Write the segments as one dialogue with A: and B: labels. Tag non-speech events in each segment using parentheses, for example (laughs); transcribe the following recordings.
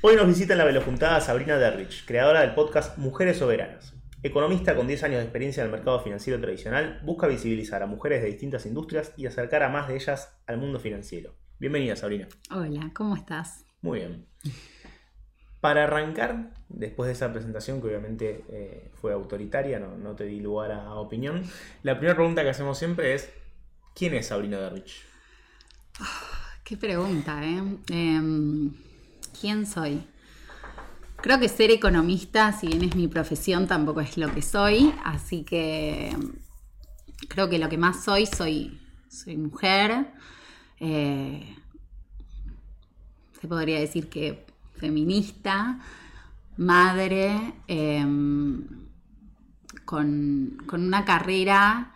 A: Hoy nos visita en la velojuntada Sabrina Derrich, creadora del podcast Mujeres Soberanas. Economista con 10 años de experiencia en el mercado financiero tradicional, busca visibilizar a mujeres de distintas industrias y acercar a más de ellas al mundo financiero. Bienvenida, Sabrina.
B: Hola, ¿cómo estás?
A: Muy bien. Para arrancar, después de esa presentación que obviamente eh, fue autoritaria, no, te di lugar a, opinión, la primera pregunta que hacemos siempre es, ¿quién es Sabrina Derrich?
B: Ah, qué pregunta, ¿eh? Em, ¿Quién soy? Creo que ser economista, si bien es mi profesión, tampoco es lo que soy, así que creo que lo que más soy, soy, mujer. Eh, se podría decir que feminista, madre, em, con, una carrera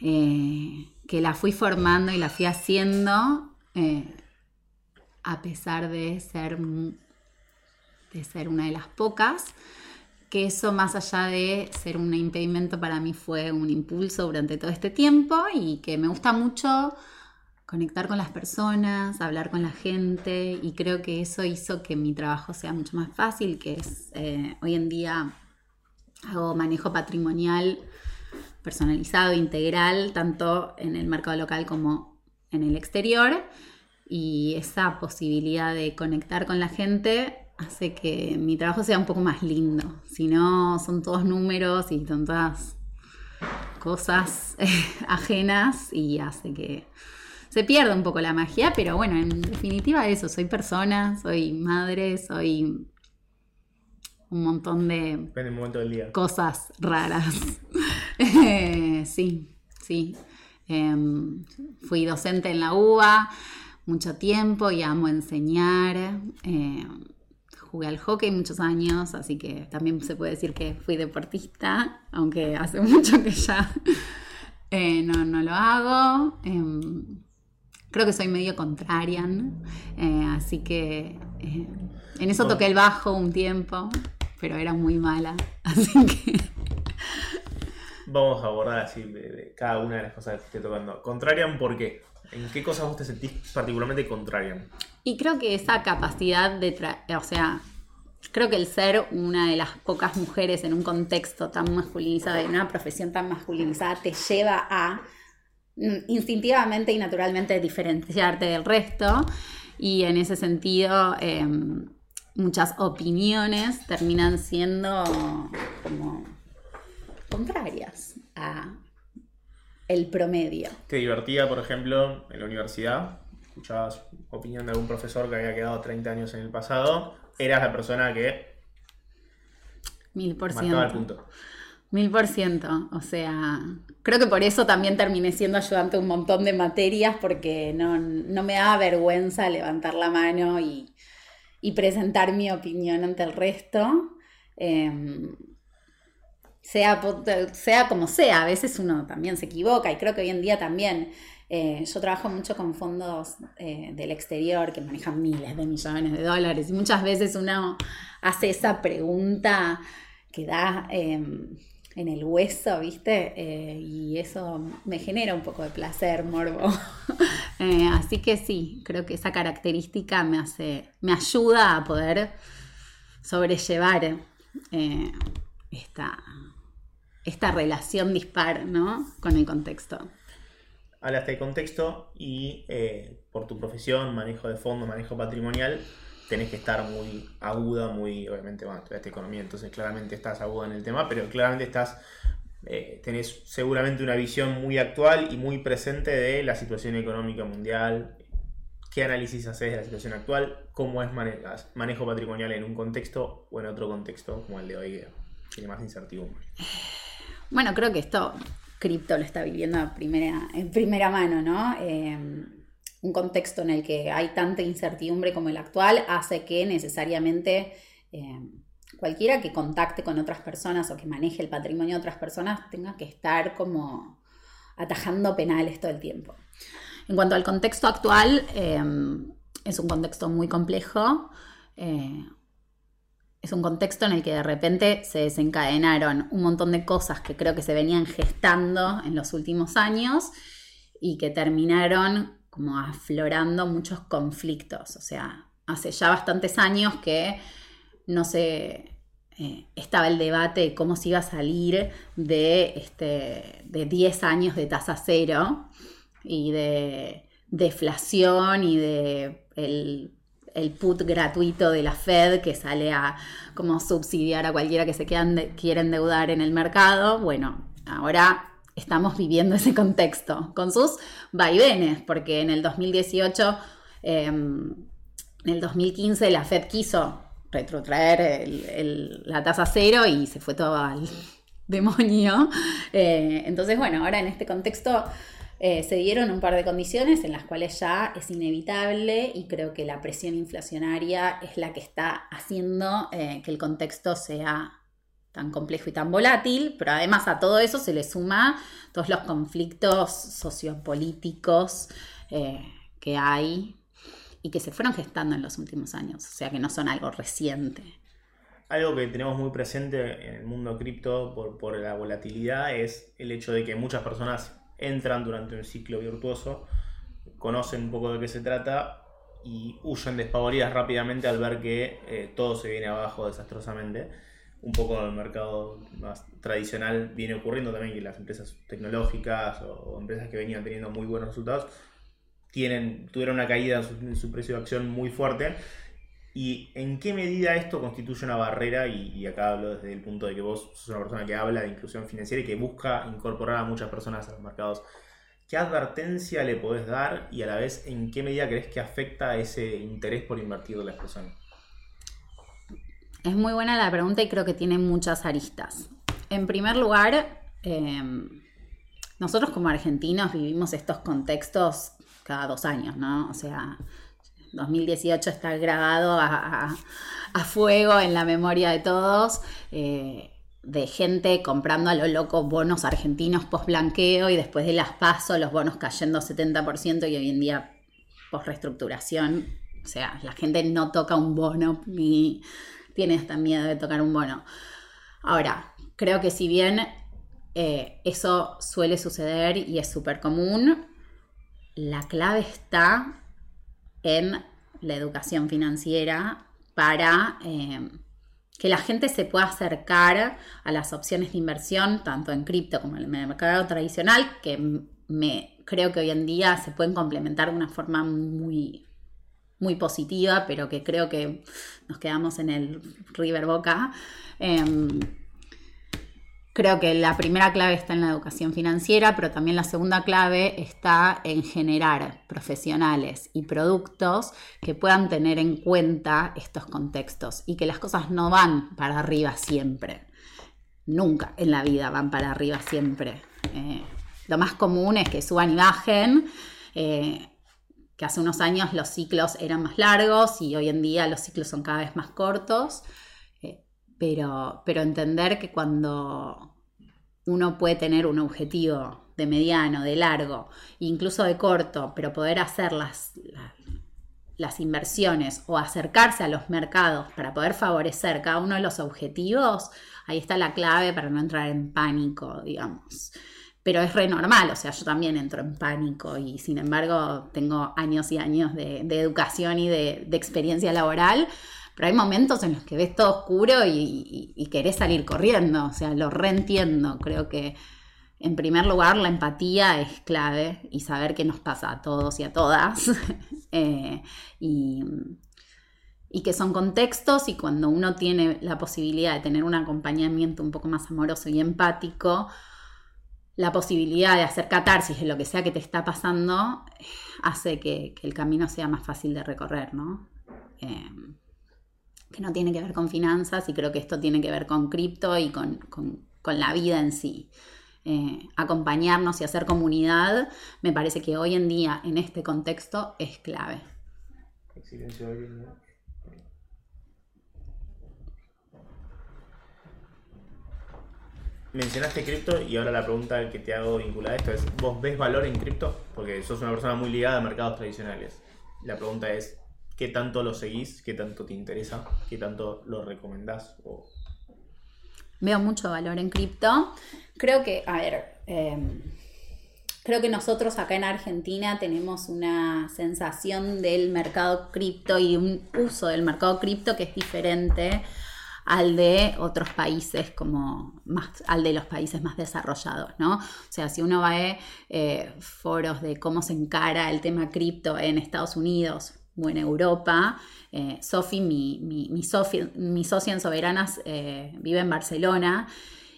B: eh, que la fui formando y la fui haciendo eh, a pesar de ser de ser una de las pocas, que eso más allá de ser un impedimento para mí fue un impulso durante todo este tiempo y que me gusta mucho conectar con las personas, hablar con la gente y creo que eso hizo que mi trabajo sea mucho más fácil, que es eh, hoy en día hago manejo patrimonial personalizado, integral, tanto en el mercado local como en el exterior y esa posibilidad de conectar con la gente hace que mi trabajo sea un poco más lindo. Si no, son todos números y son todas cosas (laughs) ajenas y hace que se pierda un poco la magia, pero bueno, en definitiva eso, soy persona, soy madre, soy un montón de cosas raras. (laughs) (laughs) sí, sí. Em, fui docente en la UBA mucho tiempo y amo enseñar. Em, jugué al hockey muchos años, así que también se puede decir que fui deportista, aunque hace (laughs) mucho que ya eh, no, lo hago. Em, creo que soy medio contrarian, eh, así que eh, en eso toqué el bajo un tiempo, pero era muy mala, (laughs) así que...
A: Vamos a abordar así cada una de las cosas que esté tocando. Contrarian, ¿por qué? ¿En qué cosas vos te sentís particularmente contrarian?
B: Y creo que esa capacidad de, o sea, creo que el ser una de las pocas mujeres en un contexto tan masculinizado, en una profesión tan masculinizada, te lleva a mm, instintivamente y naturalmente diferenciarte del resto. Y en ese sentido, em, muchas opiniones terminan siendo como contrarias a el promedio.
A: ¿Te divertía, por ejemplo, en la universidad? escuchabas opinión de algún profesor que había quedado 30 años en el pasado, eras la persona que...
B: Mil por ciento. Mil por ciento. O sea, creo que por eso también terminé siendo ayudante de un montón de materias, porque no, me daba vergüenza levantar la mano y, presentar mi opinión ante el resto. Em, sea, sea como sea, a veces uno también se equivoca y creo que hoy en día también eh, yo trabajo mucho con fondos eh, del exterior que manejan miles de millones de dólares y muchas veces uno hace esa pregunta que da em, en el hueso, ¿viste? Eh, y eso me genera un poco de placer, morbo. (laughs) así que sí, creo que esa característica me hace, me ayuda a poder sobrellevar esta, esta relación dispar, ¿no? Con el contexto
A: hablaste de contexto y eh, por tu profesión, manejo de fondo, manejo patrimonial, tenés que estar muy aguda, muy, obviamente, bueno, estudiaste economía, entonces claramente estás aguda en el tema, pero claramente estás, eh, tenés seguramente una visión muy actual y muy presente de la situación económica mundial. ¿Qué análisis haces de la situación actual? ¿Cómo es manejo patrimonial en un contexto o en otro contexto como el de hoy, tiene más incertidumbre?
B: Bueno, creo que esto cripto lo está viviendo primera, en primera mano, ¿no? Em, un contexto en el que hay tanta incertidumbre como el actual hace que necesariamente em, cualquiera que contacte con otras personas o que maneje el patrimonio de otras personas tenga que estar como atajando penales todo el tiempo. En cuanto al contexto actual, em, es un contexto muy complejo. Eh, es un contexto en el que de repente se desencadenaron un montón de cosas que creo que se venían gestando en los últimos años y que terminaron como aflorando muchos conflictos. O sea, hace ya bastantes años que no se eh, estaba el debate de cómo se iba a salir de, este, de 10 años de tasa cero y de deflación y de el, put gratuito de la Fed que sale a como subsidiar a cualquiera que se quieran quiera endeudar en el mercado. Bueno, ahora estamos viviendo ese contexto con sus vaivenes, porque en el 2018, em, en el 2015 la Fed quiso retrotraer la tasa cero y se fue todo al (laughs) demonio. Eh, entonces, bueno, ahora en este contexto eh, se dieron un par de condiciones en las cuales ya es inevitable y creo que la presión inflacionaria es la que está haciendo eh, que el contexto sea tan complejo y tan volátil, pero además a todo eso se le suma todos los conflictos sociopolíticos eh, que hay y que se fueron gestando en los últimos años, o sea que no son algo reciente.
A: Algo que tenemos muy presente en el mundo cripto por, por la volatilidad es el hecho de que muchas personas entran durante un ciclo virtuoso, conocen un poco de qué se trata y huyen despavoridas rápidamente al ver que eh, todo se viene abajo desastrosamente. Un poco el mercado más tradicional viene ocurriendo también que las empresas tecnológicas o, empresas que venían teniendo muy buenos resultados tienen, tuvieron una caída en su precio de acción muy fuerte ¿Y en qué medida esto constituye una barrera? Y, acá hablo desde el punto de que vos sos una persona que habla de inclusión financiera y que busca incorporar a muchas personas a los mercados. ¿Qué advertencia le podés dar y a la vez en qué medida crees que afecta ese interés por invertir de las personas?
B: Es muy buena la pregunta y creo que tiene muchas aristas. En primer lugar, em, nosotros como argentinos vivimos estos contextos cada dos años, ¿no? O sea, 2018 está grabado a, fuego en la memoria de todos. Eh, de gente comprando a lo loco bonos argentinos post blanqueo y después de las pasos los bonos cayendo 70% y hoy en día post reestructuración. O sea, la gente no toca un bono ni tiene hasta miedo de tocar un bono. Ahora, creo que si bien eh, eso suele suceder y es súper común, la clave está en la educación financiera para eh, que la gente se pueda acercar a las opciones de inversión, tanto en cripto como en el mercado tradicional, que me, creo que hoy en día se pueden complementar de una forma muy, muy positiva, pero que creo que nos quedamos en el River Boca. Em, Creo que la primera clave está en la educación financiera, pero también la segunda clave está en generar profesionales y productos que puedan tener en cuenta estos contextos y que las cosas no van para arriba siempre. Nunca en la vida van para arriba siempre. Eh, lo más común es que suban y bajen. Eh, que hace unos años los ciclos eran más largos y hoy en día los ciclos son cada vez más cortos. Pero, pero entender que cuando uno puede tener un objetivo de mediano, de largo, incluso de corto, pero poder hacer las, las, inversiones o acercarse a los mercados para poder favorecer cada uno de los objetivos, ahí está la clave para no entrar en pánico, digamos. Pero es re normal, o sea, yo también entro en pánico y sin embargo tengo años y años de, educación y de, de experiencia laboral pero hay momentos en los que ves todo oscuro y, querés salir corriendo, o sea, lo reentiendo. Creo que en primer lugar la empatía es clave y saber qué nos pasa a todos y a todas. (laughs) Eh, y, y que son contextos y cuando uno tiene la posibilidad de tener un acompañamiento un poco más amoroso y empático, la posibilidad de hacer catarsis de lo que sea que te está pasando hace que, el camino sea más fácil de recorrer, ¿no? Eh, que no tiene que ver con finanzas y creo que esto tiene que ver con cripto y con, la vida en sí. Eh, acompañarnos y hacer comunidad, me parece que hoy en día, en este contexto, es clave.
A: Mencionaste cripto y ahora la pregunta que te hago vinculada a esto es, ¿vos ves valor en cripto? Porque sos una persona muy ligada a mercados tradicionales. La pregunta es, qué tanto lo seguís, qué tanto te interesa, qué tanto lo recomendás.
B: Veo mucho valor en cripto. Creo que, a ver, em, creo que nosotros acá en Argentina tenemos una sensación del mercado cripto y un uso del mercado cripto que es diferente al de otros países como más, al de los países más desarrollados, ¿no? O sea, si uno va a eh, foros de cómo se encara el tema cripto en Estados Unidos o en Europa, eh, Sofi, mi, mi, socia en Soberanas, eh, vive en Barcelona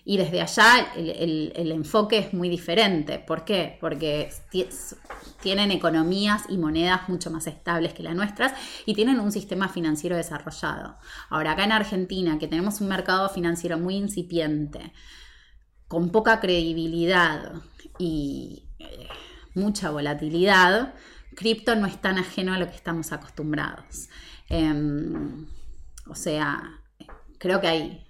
B: y desde allá el, enfoque es muy diferente. ¿Por qué? Porque tienen economías y monedas mucho más estables que las nuestras y tienen un sistema financiero desarrollado. Ahora, acá en Argentina, que tenemos un mercado financiero muy incipiente, con poca credibilidad y eh, mucha volatilidad, cripto no es tan ajeno a lo que estamos acostumbrados. Em, o sea, creo que hay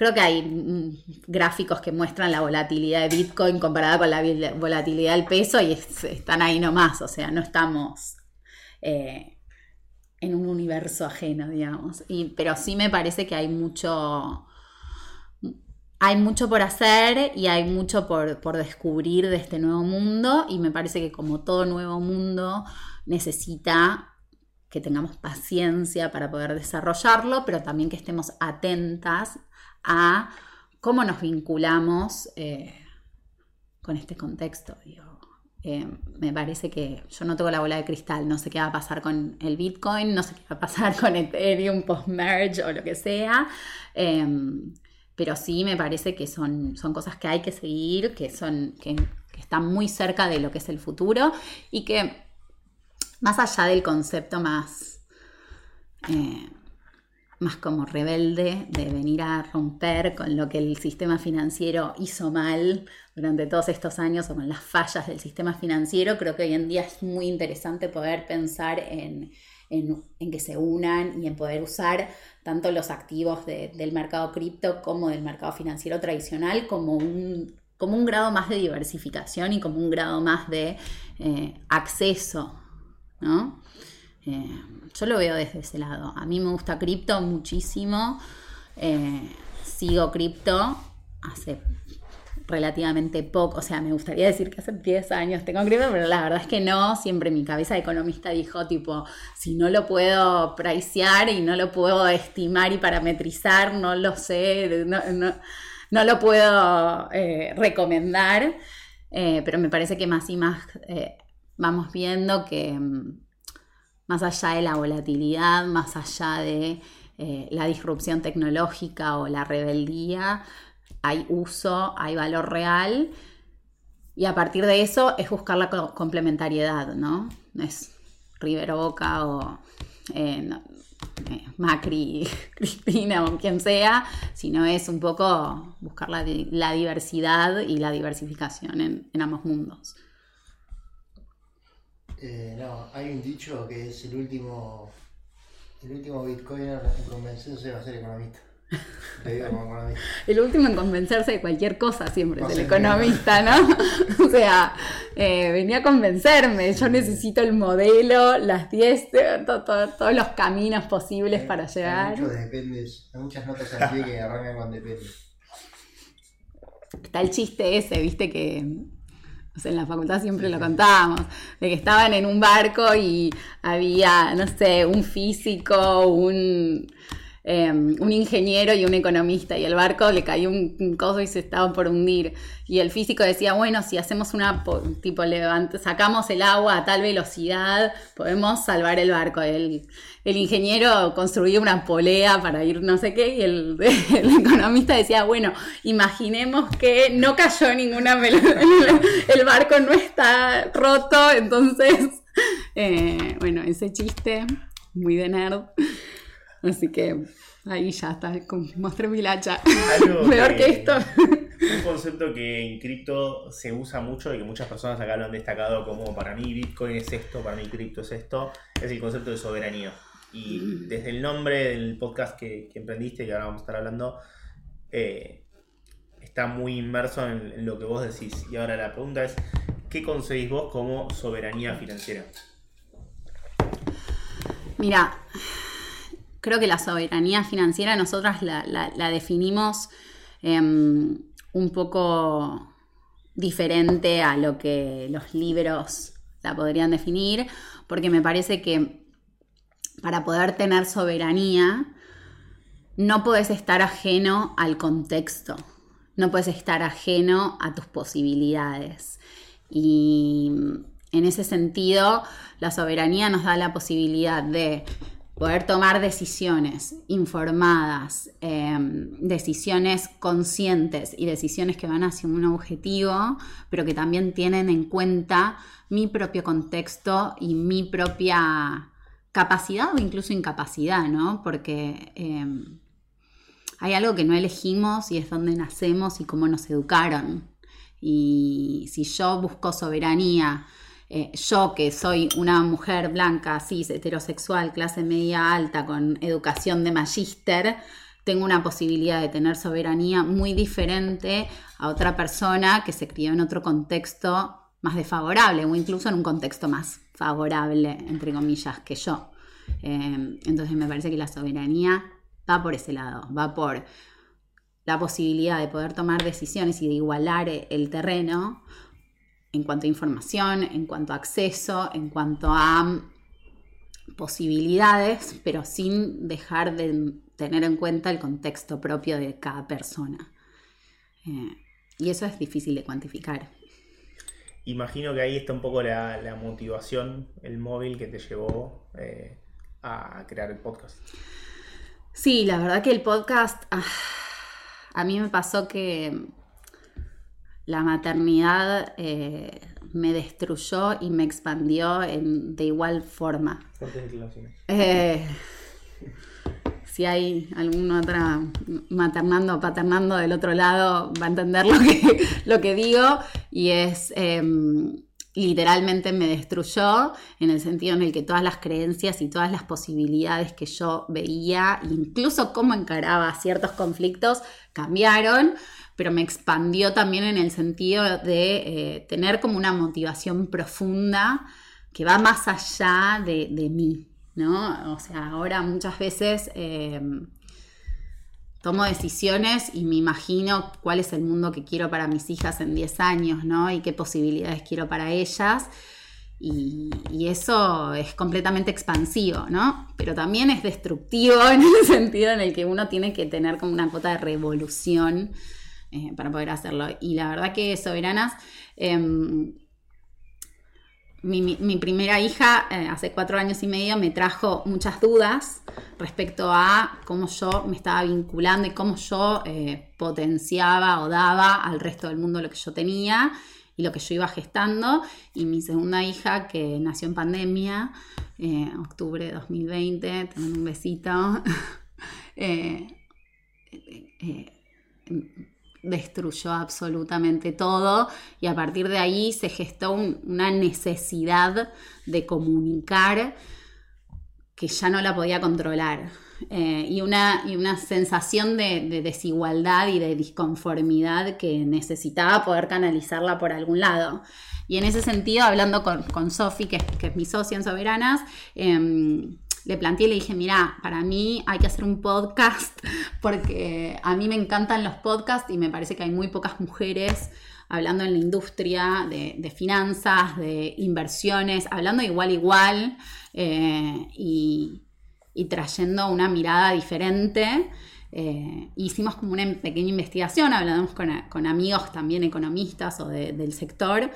B: Creo que hay mm, gráficos que muestran la volatilidad de Bitcoin comparada con la volatilidad del peso y están ahí nomás, o sea, no estamos eh, en un universo ajeno, digamos. pero sí me parece que hay mucho, hay mucho por hacer y hay mucho por, por descubrir de este nuevo mundo y me parece que como todo nuevo mundo necesita que tengamos paciencia para poder desarrollarlo, pero también que estemos atentas a cómo nos vinculamos eh, con este contexto. Eh, me parece que yo no tengo la bola de cristal, no sé qué va a pasar con el Bitcoin, no sé qué va a pasar (laughs) con Ethereum post-merge o lo que sea, em, pero sí me parece que son, son cosas que hay que seguir, que, son, que, están muy cerca de lo que es el futuro y que más allá del concepto más... Eh, más como rebelde de venir a romper con lo que el sistema financiero hizo mal durante todos estos años o con las fallas del sistema financiero, creo que hoy en día es muy interesante poder pensar en, que se unan y en poder usar tanto los activos del mercado cripto como del mercado financiero tradicional como un, como un grado más de diversificación y como un grado más de eh, acceso, ¿no? Eh, yo lo veo desde ese lado. A mí me gusta cripto muchísimo. Eh, sigo cripto hace relativamente poco, o sea, me gustaría decir que hace 10 años tengo cripto, pero la verdad es que no, siempre mi cabeza de economista dijo tipo, si no lo puedo pricear y no lo puedo estimar y parametrizar, no lo sé, no, lo puedo eh, recomendar, pero me parece que más y más vamos viendo que mm, más allá de la volatilidad, más allá de eh, la disrupción tecnológica o la rebeldía, hay uso, hay valor real. Y a partir de eso es buscar la complementariedad, ¿no? No es Rivero Boca o eh, eh, Macri, (laughs) Cristina o quien sea, sino es un poco buscar la, diversidad y la diversificación en ambos mundos.
C: Eh, no, hay un dicho que es el último el último bitcoiner en convencerse va a ser economista. (laughs)
B: El último en convencerse de cualquier cosa siempre es el economista, ¿no? (laughs) o sea, eh, venía a convencerme, yo necesito el modelo, las 10, todos los caminos posibles para llegar.
C: Hay, dependes, hay muchas notas al pie que arrancan con depende.
B: Está el chiste ese, viste, que en la facultad siempre lo contábamos, de que estaban en un barco y había, no sé, un físico, un, em, un ingeniero y un economista, y el barco le cayó un, coso y se estaban por hundir. Y el físico decía, bueno, si hacemos una, tipo, levante, sacamos el agua a tal velocidad, podemos salvar el barco. El, el ingeniero construyó una polea para ir no sé qué y el, (laughs) economista decía, bueno, imaginemos que no cayó ninguna, (laughs) el, el barco no está roto, entonces, (laughs) eh, bueno, ese chiste, muy de nerd. Así que ahí ya está, mostré mi lacha. Peor (laughs) que, esto.
A: Un concepto que en cripto se usa mucho y que muchas personas acá lo han destacado como para mí Bitcoin es esto, para mí cripto es esto, es el concepto de soberanía. Y desde el nombre del podcast que, emprendiste, que ahora vamos a estar hablando, eh, está muy inmerso en, lo que vos decís. Y ahora la pregunta es, ¿qué concebís vos como soberanía financiera?
B: Mira, creo que la soberanía financiera nosotras la, definimos em, un poco diferente a lo que los libros la podrían definir, porque me parece que para poder tener soberanía no puedes estar ajeno al contexto, no puedes estar ajeno a tus posibilidades. Y en ese sentido, la soberanía nos da la posibilidad de poder tomar decisiones informadas, em, decisiones conscientes y decisiones que van hacia un objetivo, pero que también tienen en cuenta mi propio contexto y mi propia capacidad o incluso incapacidad, ¿no? Porque em, hay algo que no elegimos y es donde nacemos y cómo nos educaron. Y si yo busco soberanía, eh, yo que soy una mujer blanca, cis, heterosexual, clase media alta, con educación de magíster, tengo una posibilidad de tener soberanía muy diferente a otra persona que se crió en otro contexto más desfavorable o incluso en un contexto más favorable, entre comillas, que yo. Eh, entonces me parece que la soberanía va por ese lado, va por la posibilidad de poder tomar decisiones y de igualar el terreno en cuanto a información, en cuanto a acceso, en cuanto a posibilidades, pero sin dejar de tener en cuenta el contexto propio de cada persona. Eh, y eso es difícil de cuantificar.
A: Imagino que ahí está un poco la, motivación, el móvil que te llevó eh, a crear el podcast.
B: Sí, la verdad que el podcast, ah, a mí me pasó que la maternidad eh, me destruyó y me expandió de igual forma. Eh, si hay alguna otra maternando o paternando del otro lado, va a entender lo que, lo que digo. Y es em, literalmente me destruyó en el sentido en el que todas las creencias y todas las posibilidades que yo veía, incluso cómo encaraba ciertos conflictos, cambiaron, pero me expandió también en el sentido de eh, tener como una motivación profunda que va más allá de, mí, ¿no? O sea, ahora muchas veces... Eh, tomo decisiones y me imagino cuál es el mundo que quiero para mis hijas en 10 años, ¿no? Y qué posibilidades quiero para ellas. Y, eso es completamente expansivo, ¿no? Pero también es destructivo (laughs) en el sentido en el que uno tiene que tener como una cuota de revolución eh, para poder hacerlo. Y la verdad que Soberanas em, mi, primera hija, eh, hace cuatro años y medio, me trajo muchas dudas respecto a cómo yo me estaba vinculando y cómo yo eh, potenciaba o daba al resto del mundo lo que yo tenía y lo que yo iba gestando. Y mi segunda hija, que nació en pandemia, eh, octubre de 2020, te un besito. (laughs) destruyó absolutamente todo y a partir de ahí se gestó una necesidad de comunicar que ya no la podía controlar eh, y, una, y, una, sensación de, desigualdad y de disconformidad que necesitaba poder canalizarla por algún lado. Y en ese sentido, hablando con, con Sofi, que, que, es mi socia en Soberanas, em, le planteé y le dije, mira, para mí hay que hacer un podcast (laughs) porque a mí me encantan los podcasts y me parece que hay muy pocas mujeres hablando en la industria de, finanzas, de inversiones, hablando igual igual eh, y, trayendo una mirada diferente. Eh, hicimos como una pequeña investigación, hablamos con, amigos también economistas o del sector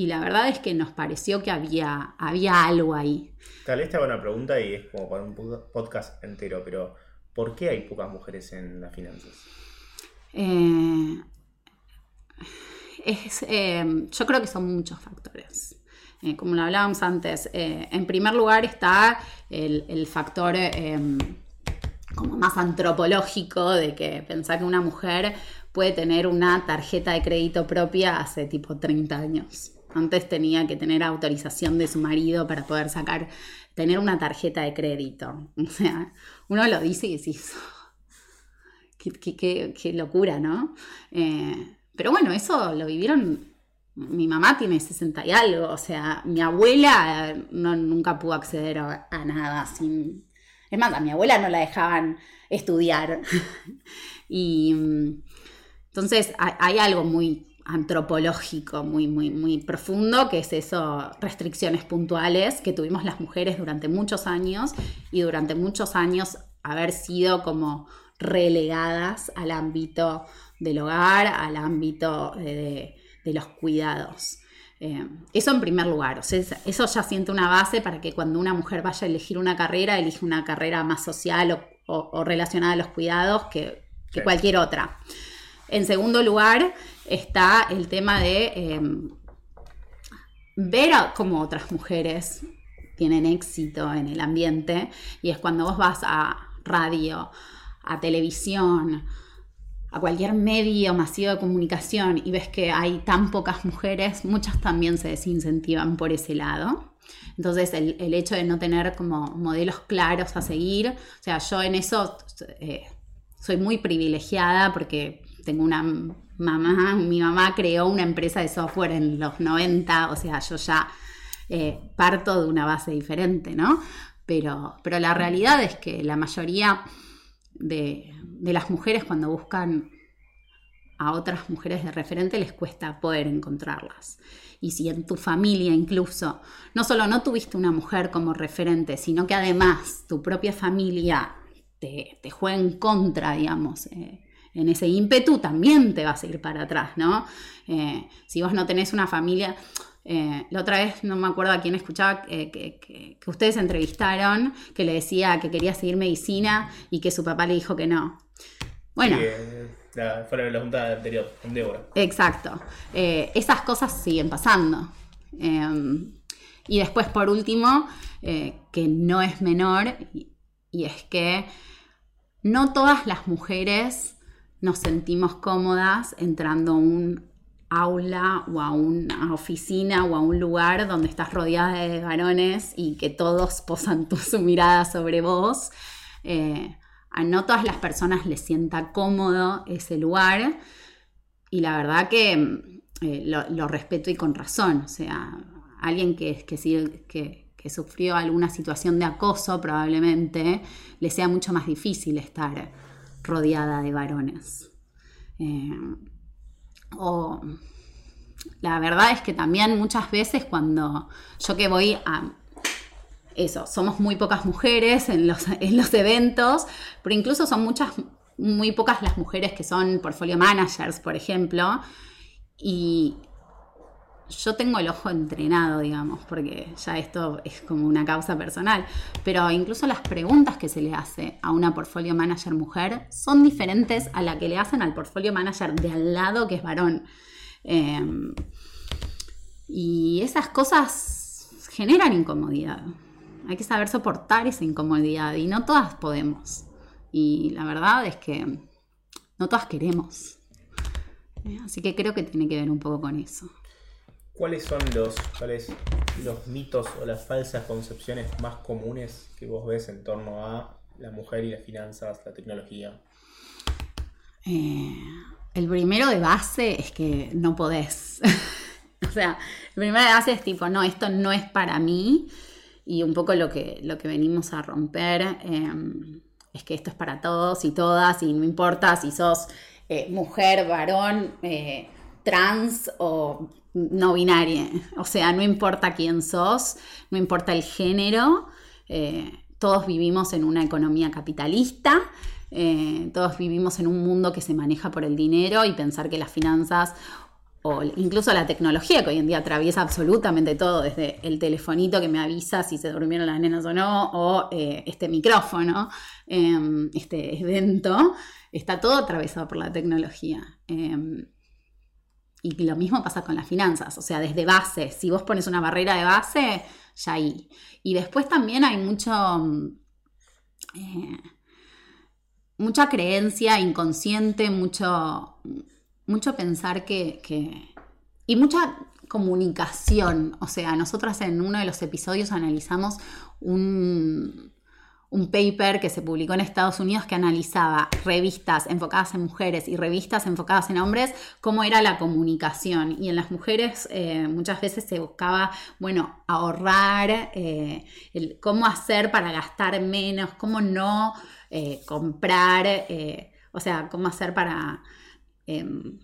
B: y la verdad es que nos pareció que había, había algo ahí.
A: Tal vez te hago una pregunta y es como para un podcast entero, pero ¿por qué hay pocas mujeres en las finanzas?
B: Eh, eh, yo creo que son muchos factores. Eh, como lo hablábamos antes, en primer lugar está el, el factor como más antropológico de que pensar que una mujer puede tener una tarjeta de crédito propia hace tipo 30 años. Antes tenía que tener autorización de su marido para poder sacar, tener una tarjeta de crédito. (laughs) O sea, uno lo dice y decís, (laughs) qué, locura, ¿no? Eh, pero bueno, eso lo vivieron. Mi mamá tiene 60 y algo, o sea, mi abuela no, nunca pudo acceder a, nada sin. Es más, a mi abuela no la dejaban estudiar. (laughs) y mm, entonces hay algo muy antropológico muy, muy, muy profundo, que es eso, restricciones puntuales que tuvimos las mujeres durante muchos años y durante muchos años haber sido como relegadas al ámbito del hogar, al ámbito de, los cuidados. Eh, eso en primer lugar, eso ya siente una base para que cuando una mujer vaya a elegir una carrera, elige una carrera más social o, relacionada a los cuidados que, cualquier otra. En segundo lugar está el tema de em, ver cómo otras mujeres tienen éxito en el ambiente y es cuando vos vas a radio, a televisión, a cualquier medio masivo de comunicación y ves que hay tan pocas mujeres, muchas también se desincentivan por ese lado. Entonces el, hecho de no tener como modelos claros a seguir, o sea, yo en eso eh, soy muy privilegiada porque tengo una mamá, mi mamá creó una empresa de software en los 90, o sea, yo ya eh, parto de una base diferente, ¿no? Pero, pero la realidad es que la mayoría de, las mujeres cuando buscan a otras mujeres de referente les cuesta poder encontrarlas. Y si en tu familia incluso no solo no tuviste una mujer como referente, sino que además tu propia familia te, juega en contra, digamos, eh, en ese ímpetu, también te vas a ir para atrás, ¿no? Eh, si vos no tenés una familia, eh, la otra vez no me acuerdo a quién escuchaba que, que, ustedes entrevistaron, que le decía que quería seguir medicina y que su papá le dijo que no. Bueno.
A: fue la junta anterior, en Débora.
B: Exacto. Eh, esas cosas siguen pasando. Em, y después, por último, eh, que no es menor, y es que no todas las mujeres nos sentimos cómodas entrando a un aula o a una oficina o a un lugar donde estás rodeada de varones y que todos posan su mirada sobre vos. Eh, a no todas las personas les sienta cómodo ese lugar y la verdad que eh, lo, respeto y con razón. O sea, alguien que, que, sufrió alguna situación de acoso probablemente le sea mucho más difícil estar rodeada de varones. Eh, o la verdad es que también muchas veces cuando yo que voy a eso, somos muy pocas mujeres en los, (laughs) en los eventos, pero incluso son muchas, muy pocas las mujeres que son portfolio managers, por ejemplo, y yo tengo el ojo entrenado, digamos, porque ya esto es como una causa personal, pero incluso las preguntas que se le hace a una portfolio manager mujer son diferentes a la que le hacen al portfolio manager de al lado que es varón. Em, y esas cosas generan incomodidad. Hay que saber soportar esa incomodidad y no todas podemos. Y la verdad es que no todas queremos. Eh, así que creo que tiene que ver un poco con eso.
A: ¿Cuáles son los, los mitos o las falsas concepciones más comunes que vos ves en torno a la mujer y las finanzas, la tecnología?
B: Eh, el primero de base es que no podés. (laughs) o sea, el primero de base es tipo, no, esto no es para mí. Y un poco lo que, lo que venimos a romper em, es que esto es para todos y todas, y no importa si sos eh, mujer, varón, eh, trans o no binaria. O sea, no importa quién sos, no importa el género, eh, todos vivimos en una economía capitalista, eh, todos vivimos en un mundo que se maneja por el dinero y pensar que las finanzas o incluso la tecnología que hoy en día atraviesa absolutamente todo, desde el telefonito que me avisa si se durmieron las nenas o no, o eh, este micrófono, em, este evento, está todo atravesado por la tecnología. Em, y lo mismo pasa con las finanzas, o sea, desde base, si vos pones una barrera de base, ya ahí. Y después también hay mucho... Eh, mucha creencia inconsciente, mucho, mucho pensar que, y mucha comunicación. O sea, nosotras en uno de los episodios analizamos un, un paper que se publicó en Estados Unidos que analizaba revistas enfocadas en mujeres y revistas enfocadas en hombres, cómo era la comunicación. Y en las mujeres eh, muchas veces se buscaba, bueno, ahorrar, eh, cómo hacer para gastar menos, cómo no eh, comprar, o sea, cómo hacer para em,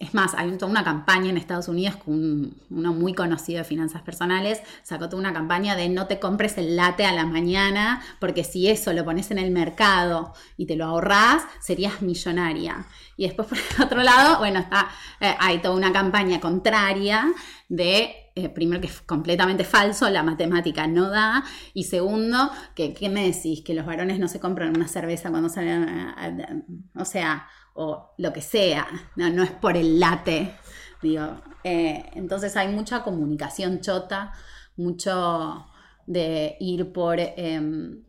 B: es más, hay toda una campaña en Estados Unidos con uno muy conocido de finanzas personales, sacó toda una campaña de no te compres el late a la mañana, porque si eso lo pones en el mercado y te lo ahorras, serías millonaria. Y después (laughs) por el otro lado, bueno, está, eh, hay toda una campaña contraria de eh, primero que es completamente falso, la matemática no da, y segundo, que ¿qué me decís? Que los varones no se compran una cerveza cuando salen, o sea, o lo que sea, no, es por el late, digo. Eh, entonces hay mucha comunicación chota, mucho de ir por em,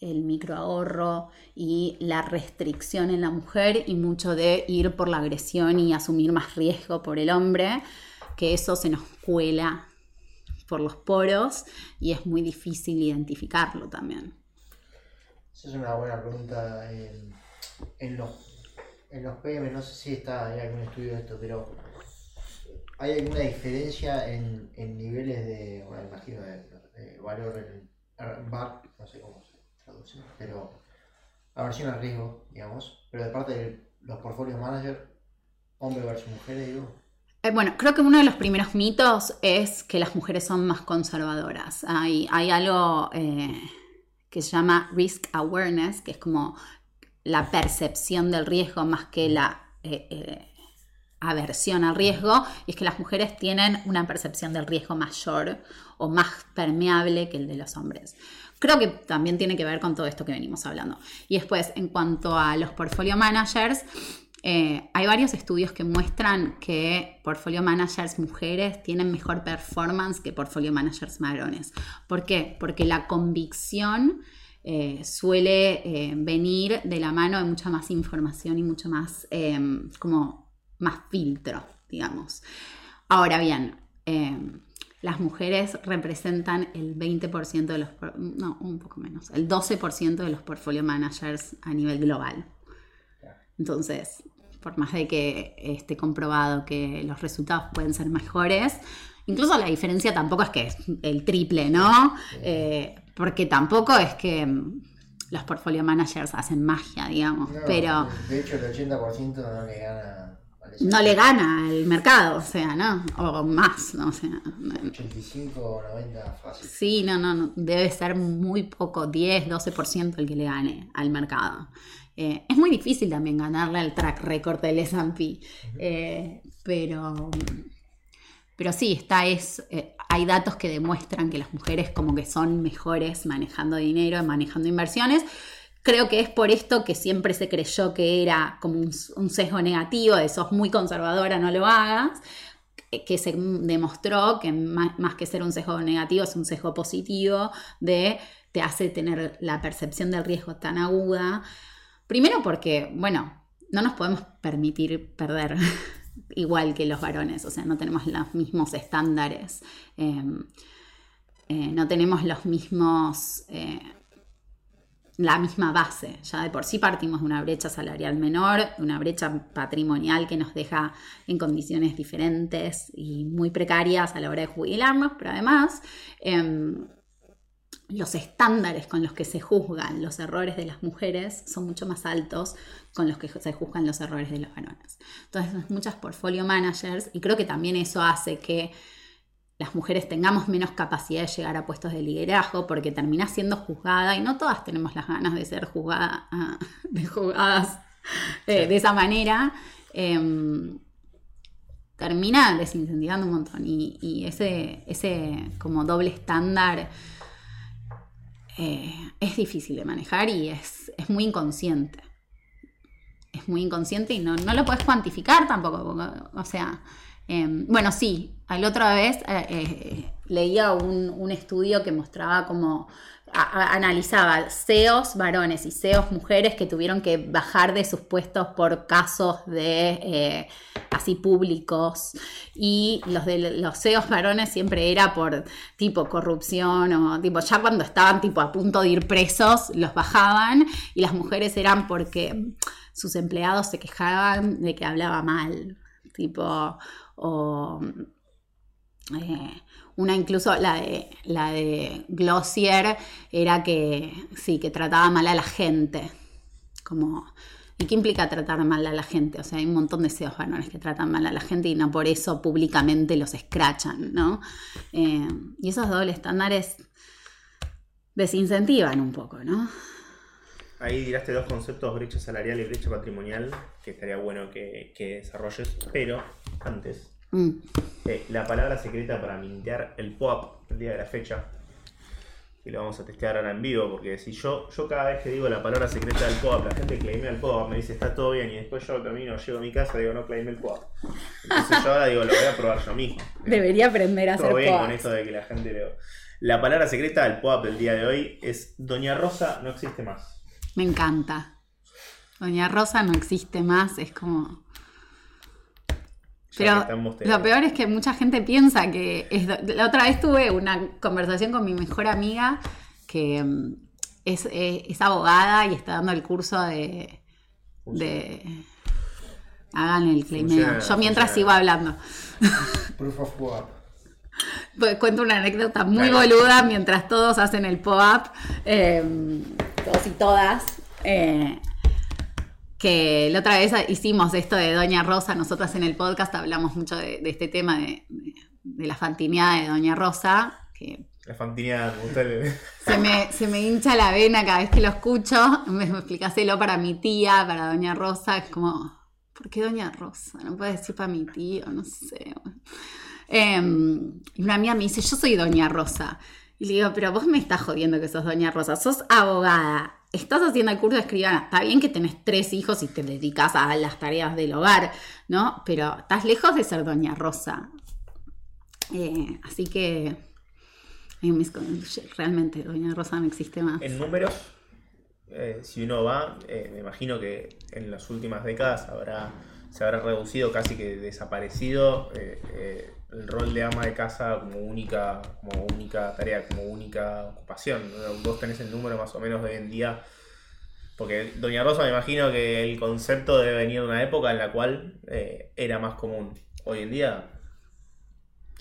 B: el microahorro y la restricción en la mujer y mucho de ir por la agresión y asumir más riesgo por el hombre, que eso se nos cuela por los poros y es muy difícil identificarlo también.
C: Esa es una buena pregunta. en los en los PM, no sé si está hay algún estudio de esto, pero ¿hay alguna diferencia en, niveles de, bueno, imagino, de, valor en VAR, no sé cómo se traduce, pero aversión al riesgo, digamos, pero de parte de los portfolios manager, hombre versus mujeres, digo?
B: Eh, bueno, creo que uno de los primeros mitos es que las mujeres son más conservadoras. Hay, hay algo eh, que se llama risk awareness, que es como la percepción del riesgo más que la eh, eh, aversión al riesgo, y es que las mujeres tienen una percepción del riesgo mayor o más permeable que el de los hombres. Creo que también tiene que ver con todo esto que venimos hablando. Y después, en cuanto a los portfolio managers, eh, hay varios estudios que muestran que portfolio managers mujeres tienen mejor performance que portfolio managers varones. ¿Por qué? Porque la convicción eh, suele eh, venir de la mano de mucha más información y mucho más, em, como más filtro, digamos. Ahora bien, em, las mujeres representan el 20% de los, no, un poco menos, el 12% de los portfolio managers a nivel global. Entonces, por más de que esté comprobado que los resultados pueden ser mejores, incluso la diferencia tampoco es que es el triple, ¿no? Eh, porque tampoco es que mm, los portfolio managers hacen magia, digamos, pero...
C: De hecho, el 80% no le gana...
B: No le gana al mercado, o sea, ¿no? O más, ¿no? O sea,
C: 85 o 90 fácil.
B: Sí, no, no, debe ser muy poco, 10, 12% el que le gane al mercado. Eh, es muy difícil también ganarle al track record del S&P, eh, pero, pero sí, está es, eh, hay datos que demuestran que las mujeres como que son mejores manejando dinero, manejando inversiones. Creo que es por esto que siempre se creyó que era como un, sesgo negativo, de sos muy conservadora, no lo hagas, que se demostró que más, que ser un sesgo negativo es un sesgo positivo de te hace tener la percepción del riesgo tan aguda. Primero porque, bueno, no nos podemos permitir perder (laughs) igual que los varones, o sea, no tenemos los mismos estándares, em, eh, no tenemos los mismos, eh, la misma base, ya de por sí partimos de una brecha salarial menor, una brecha patrimonial que nos deja en condiciones diferentes y muy precarias a la hora de jubilarnos, pero además em, los estándares con los que se juzgan los errores de las mujeres son mucho más altos con los que se juzgan los errores de los varones. Entonces, muchas portfolio managers, y creo que también eso hace que las mujeres tengamos menos capacidad de llegar a puestos de liderazgo porque termina siendo juzgada y no todas tenemos las ganas de ser juzgada, (laughs) de juzgadas eh, de esa manera. Em, termina desincentivando un montón y, y, ese, ese como doble estándar eh, es difícil de manejar y es, muy inconsciente. Es muy inconsciente y no, lo puedes cuantificar tampoco. o sea, em, bueno, sí, la otra vez eh, eh, leía un, un, estudio que mostraba como analizaba CEOs varones y CEOs mujeres que tuvieron que bajar de sus puestos por casos de eh, así públicos. Y los de los CEOs varones siempre era por tipo corrupción o tipo ya cuando estaban tipo a punto de ir presos los bajaban y las mujeres eran porque sus empleados se quejaban de que hablaba mal tipo o eh, una incluso la de, la de Glossier era que sí, que trataba mal a la gente. Como ¿Y qué implica tratar mal a la gente? O sea, hay un montón de CEOs varones que tratan mal a la gente y no por eso públicamente los escrachan, ¿no? Eh, y esos dobles estándares desincentivan un poco, ¿no?
A: Ahí tiraste dos conceptos, brecha salarial y brecha patrimonial, que estaría bueno que, desarrolles, pero antes, mm. eh, la palabra secreta para mintear el POAP el día de la fecha, y lo vamos a testear ahora en vivo, porque si yo, yo cada vez que digo la palabra secreta del POAP, la gente claimea el POAP, me dice está todo bien, y después yo camino, llego a mi casa y digo no claimé el POAP. Entonces yo ahora digo, lo voy a probar yo mismo. (laughs)
B: Debería aprender a hacer
A: todo bien con esto de que la gente lo... La palabra secreta del POAP del día de hoy es Doña Rosa no existe más.
B: Me encanta. Doña Rosa no existe más, es como... Pero lo peor es que mucha gente piensa que es... La otra vez tuve una conversación con mi mejor amiga que mm, es, abogada y está dando el curso de... de hagan el claim. Yo mientras sigo hablando. (laughs) Proof of pues cuento una anécdota muy boluda mientras todos hacen el pop-up, em, todos y todas. Eh, que la otra vez hicimos esto de Doña Rosa, nosotras en el podcast hablamos mucho de, este tema de, la fantineada de Doña Rosa. Que
A: la fantineada, me
B: se me, se me hincha la vena cada vez que lo escucho. Me, me explicáselo para mi tía, para Doña Rosa. Es como, ¿por qué Doña Rosa? No puede decir para mi tío, no sé. Y una amiga me dice, yo soy Doña Rosa. Y le digo, pero vos me estás jodiendo que sos Doña Rosa, sos abogada, estás haciendo el curso de escribana, está bien que tenés tres hijos y te dedicas a las tareas del hogar, ¿no? Pero estás lejos de ser Doña Rosa. Eh, así que realmente Doña Rosa no existe más.
A: En números, eh, si uno va, eh, me imagino que en las últimas décadas se habrá reducido, casi que desaparecido el rol de ama de casa como única, como única tarea, como única ocupación. Vos tenés el número más o menos de hoy en día. Porque Doña Rosa me imagino que el concepto debe venir de una época en la cual eh, era más común. Hoy en día,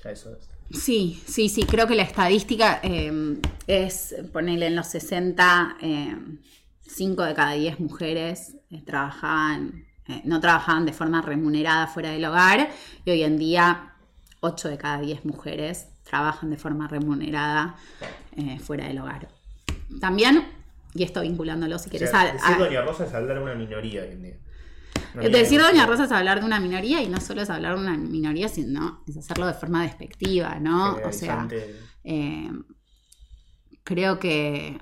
A: eso es.
B: Sí, sí, sí, creo que la estadística eh, es ponerle en los 60, 5 eh, de cada 10 mujeres trabajaban, no trabajaban de forma remunerada fuera del hogar y hoy en día 8 de cada 10 mujeres trabajan de forma remunerada eh, fuera del hogar. También, y esto vinculándolo si quieres
A: a, Decir Doña Rosa es hablar de una minoría hoy en día.
B: decir Doña Rosa es hablar de una minoría y no solo es hablar de una minoría, sino es hacerlo de forma despectiva, ¿no? O sea, eh, creo que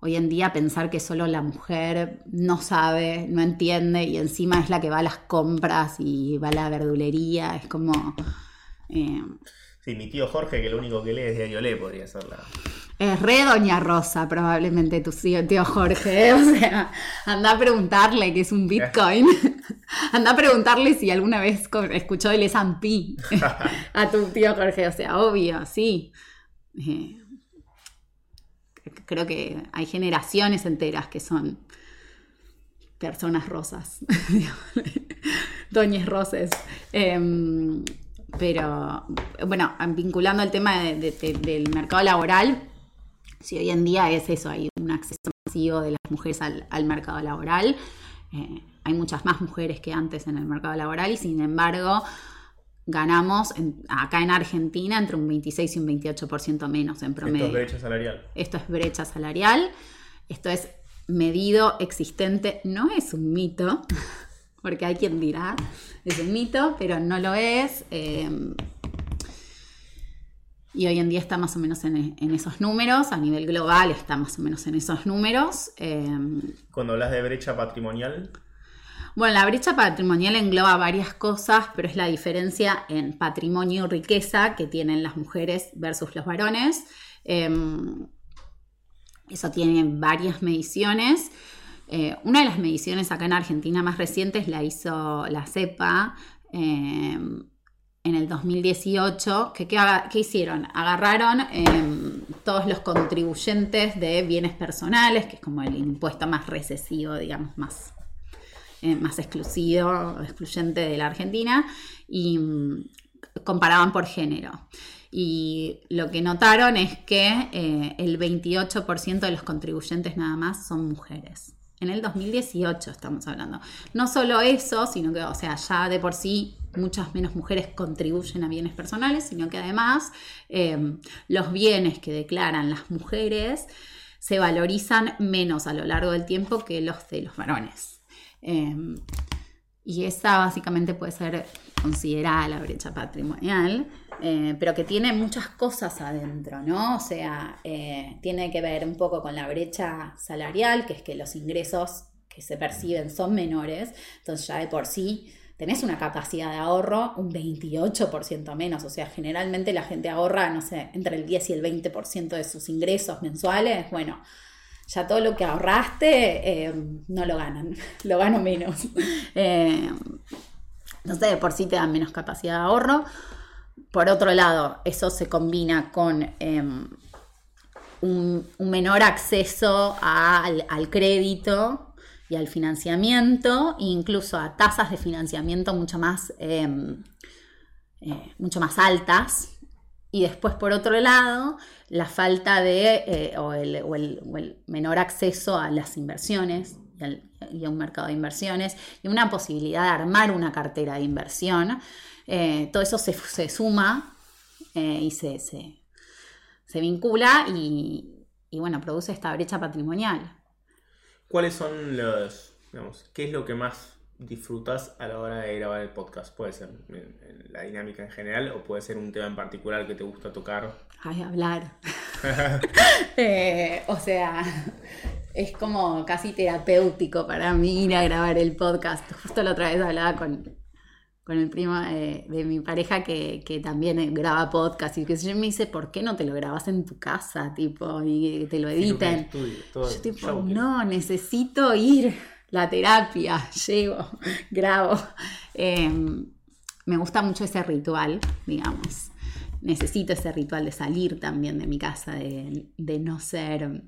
B: hoy en día pensar que solo la mujer no sabe, no entiende y encima es la que va a las compras y va a la verdulería, es como...
A: Eh, sí, mi tío Jorge, que lo único que lee es Diario Le, podría ser la...
B: Es re Doña Rosa, probablemente tu tío Jorge. ¿eh? (laughs) O sea, anda a preguntarle qué es un Bitcoin. (laughs) anda a preguntarle si alguna vez escuchó el S&P (laughs) a tu tío Jorge. O sea, obvio, sí. Eh, creo que hay generaciones enteras que son personas rosas, (laughs) doñas roses. Em, pero bueno, vinculando al tema del mercado laboral, si hoy en día es eso, hay un acceso masivo de las mujeres al, mercado laboral, eh, hay muchas más mujeres que antes en el mercado laboral y sin embargo ganamos acá en Argentina entre un 26 y un 28% menos en promedio.
A: Esto es brecha salarial.
B: Esto es brecha salarial. Esto es medido, existente. No es un mito, (laughs) porque hay quien dirá, es un mito, pero no lo es. Em, y hoy en día está más o menos en, esos números, a nivel global está más o menos en esos números. Em,
A: Cuando hablas de brecha patrimonial.
B: Bueno, la brecha patrimonial engloba varias cosas, pero es la diferencia en patrimonio y riqueza que tienen las mujeres versus los varones. Em, eso tiene varias mediciones. Eh, una de las mediciones acá en Argentina más recientes la hizo la CEPA em, en el 2018. ¿Qué, hicieron? Agarraron em, todos los contribuyentes de bienes personales, que es como el impuesto más recesivo, digamos, más eh, más exclusivo, excluyente de la Argentina, y mm, comparaban por género. Y lo que notaron es que eh, el 28% de los contribuyentes nada más son mujeres. En el 2018 estamos hablando. No solo eso, sino que, o sea, ya de por sí muchas menos mujeres contribuyen a bienes personales, sino que además eh, los bienes que declaran las mujeres se valorizan menos a lo largo del tiempo que los de los varones. Eh, y esa básicamente puede ser considerada la brecha patrimonial, eh, pero que tiene muchas cosas adentro, ¿no? O sea, eh, tiene que ver un poco con la brecha salarial, que es que los ingresos que se perciben son menores, entonces ya de por sí tenés una capacidad de ahorro un 28% menos, o sea, generalmente la gente ahorra, no sé, entre el 10 y el 20% de sus ingresos mensuales, bueno, ya todo lo que ahorraste eh, no lo ganan, (laughs) lo gano menos. (laughs) Eh, no sé, por sí te dan menos capacidad de ahorro. Por otro lado, eso se combina con em, un, menor acceso al, crédito y al financiamiento, incluso a tasas de financiamiento mucho más, em, eh, mucho más altas. Y después, por otro lado, la falta de, eh, o, el, menor acceso a las inversiones y, a un mercado de inversiones y una posibilidad de armar una cartera de inversión. Eh, todo eso se, suma eh, y se, se, vincula y, bueno, produce esta brecha patrimonial.
A: ¿Cuáles son los, digamos, qué es lo que más disfrutas a la hora de grabar el podcast? Puede ser la dinámica en general o puede ser un tema en particular que te gusta tocar.
B: Ay, hablar. (laughs) (laughs) Eh, o sea, es como casi terapéutico para mí ir a grabar el podcast. Justo la otra vez hablaba con, con el primo de, mi pareja que, también graba podcast y que yo me dice, ¿por qué no te lo grabas en tu casa? Tipo, y te lo editen. yo tipo, no, necesito ir la terapia, (laughs) llego, grabo. Em, me gusta mucho ese ritual, digamos. Necesito ese ritual de salir también de mi casa, de, no ser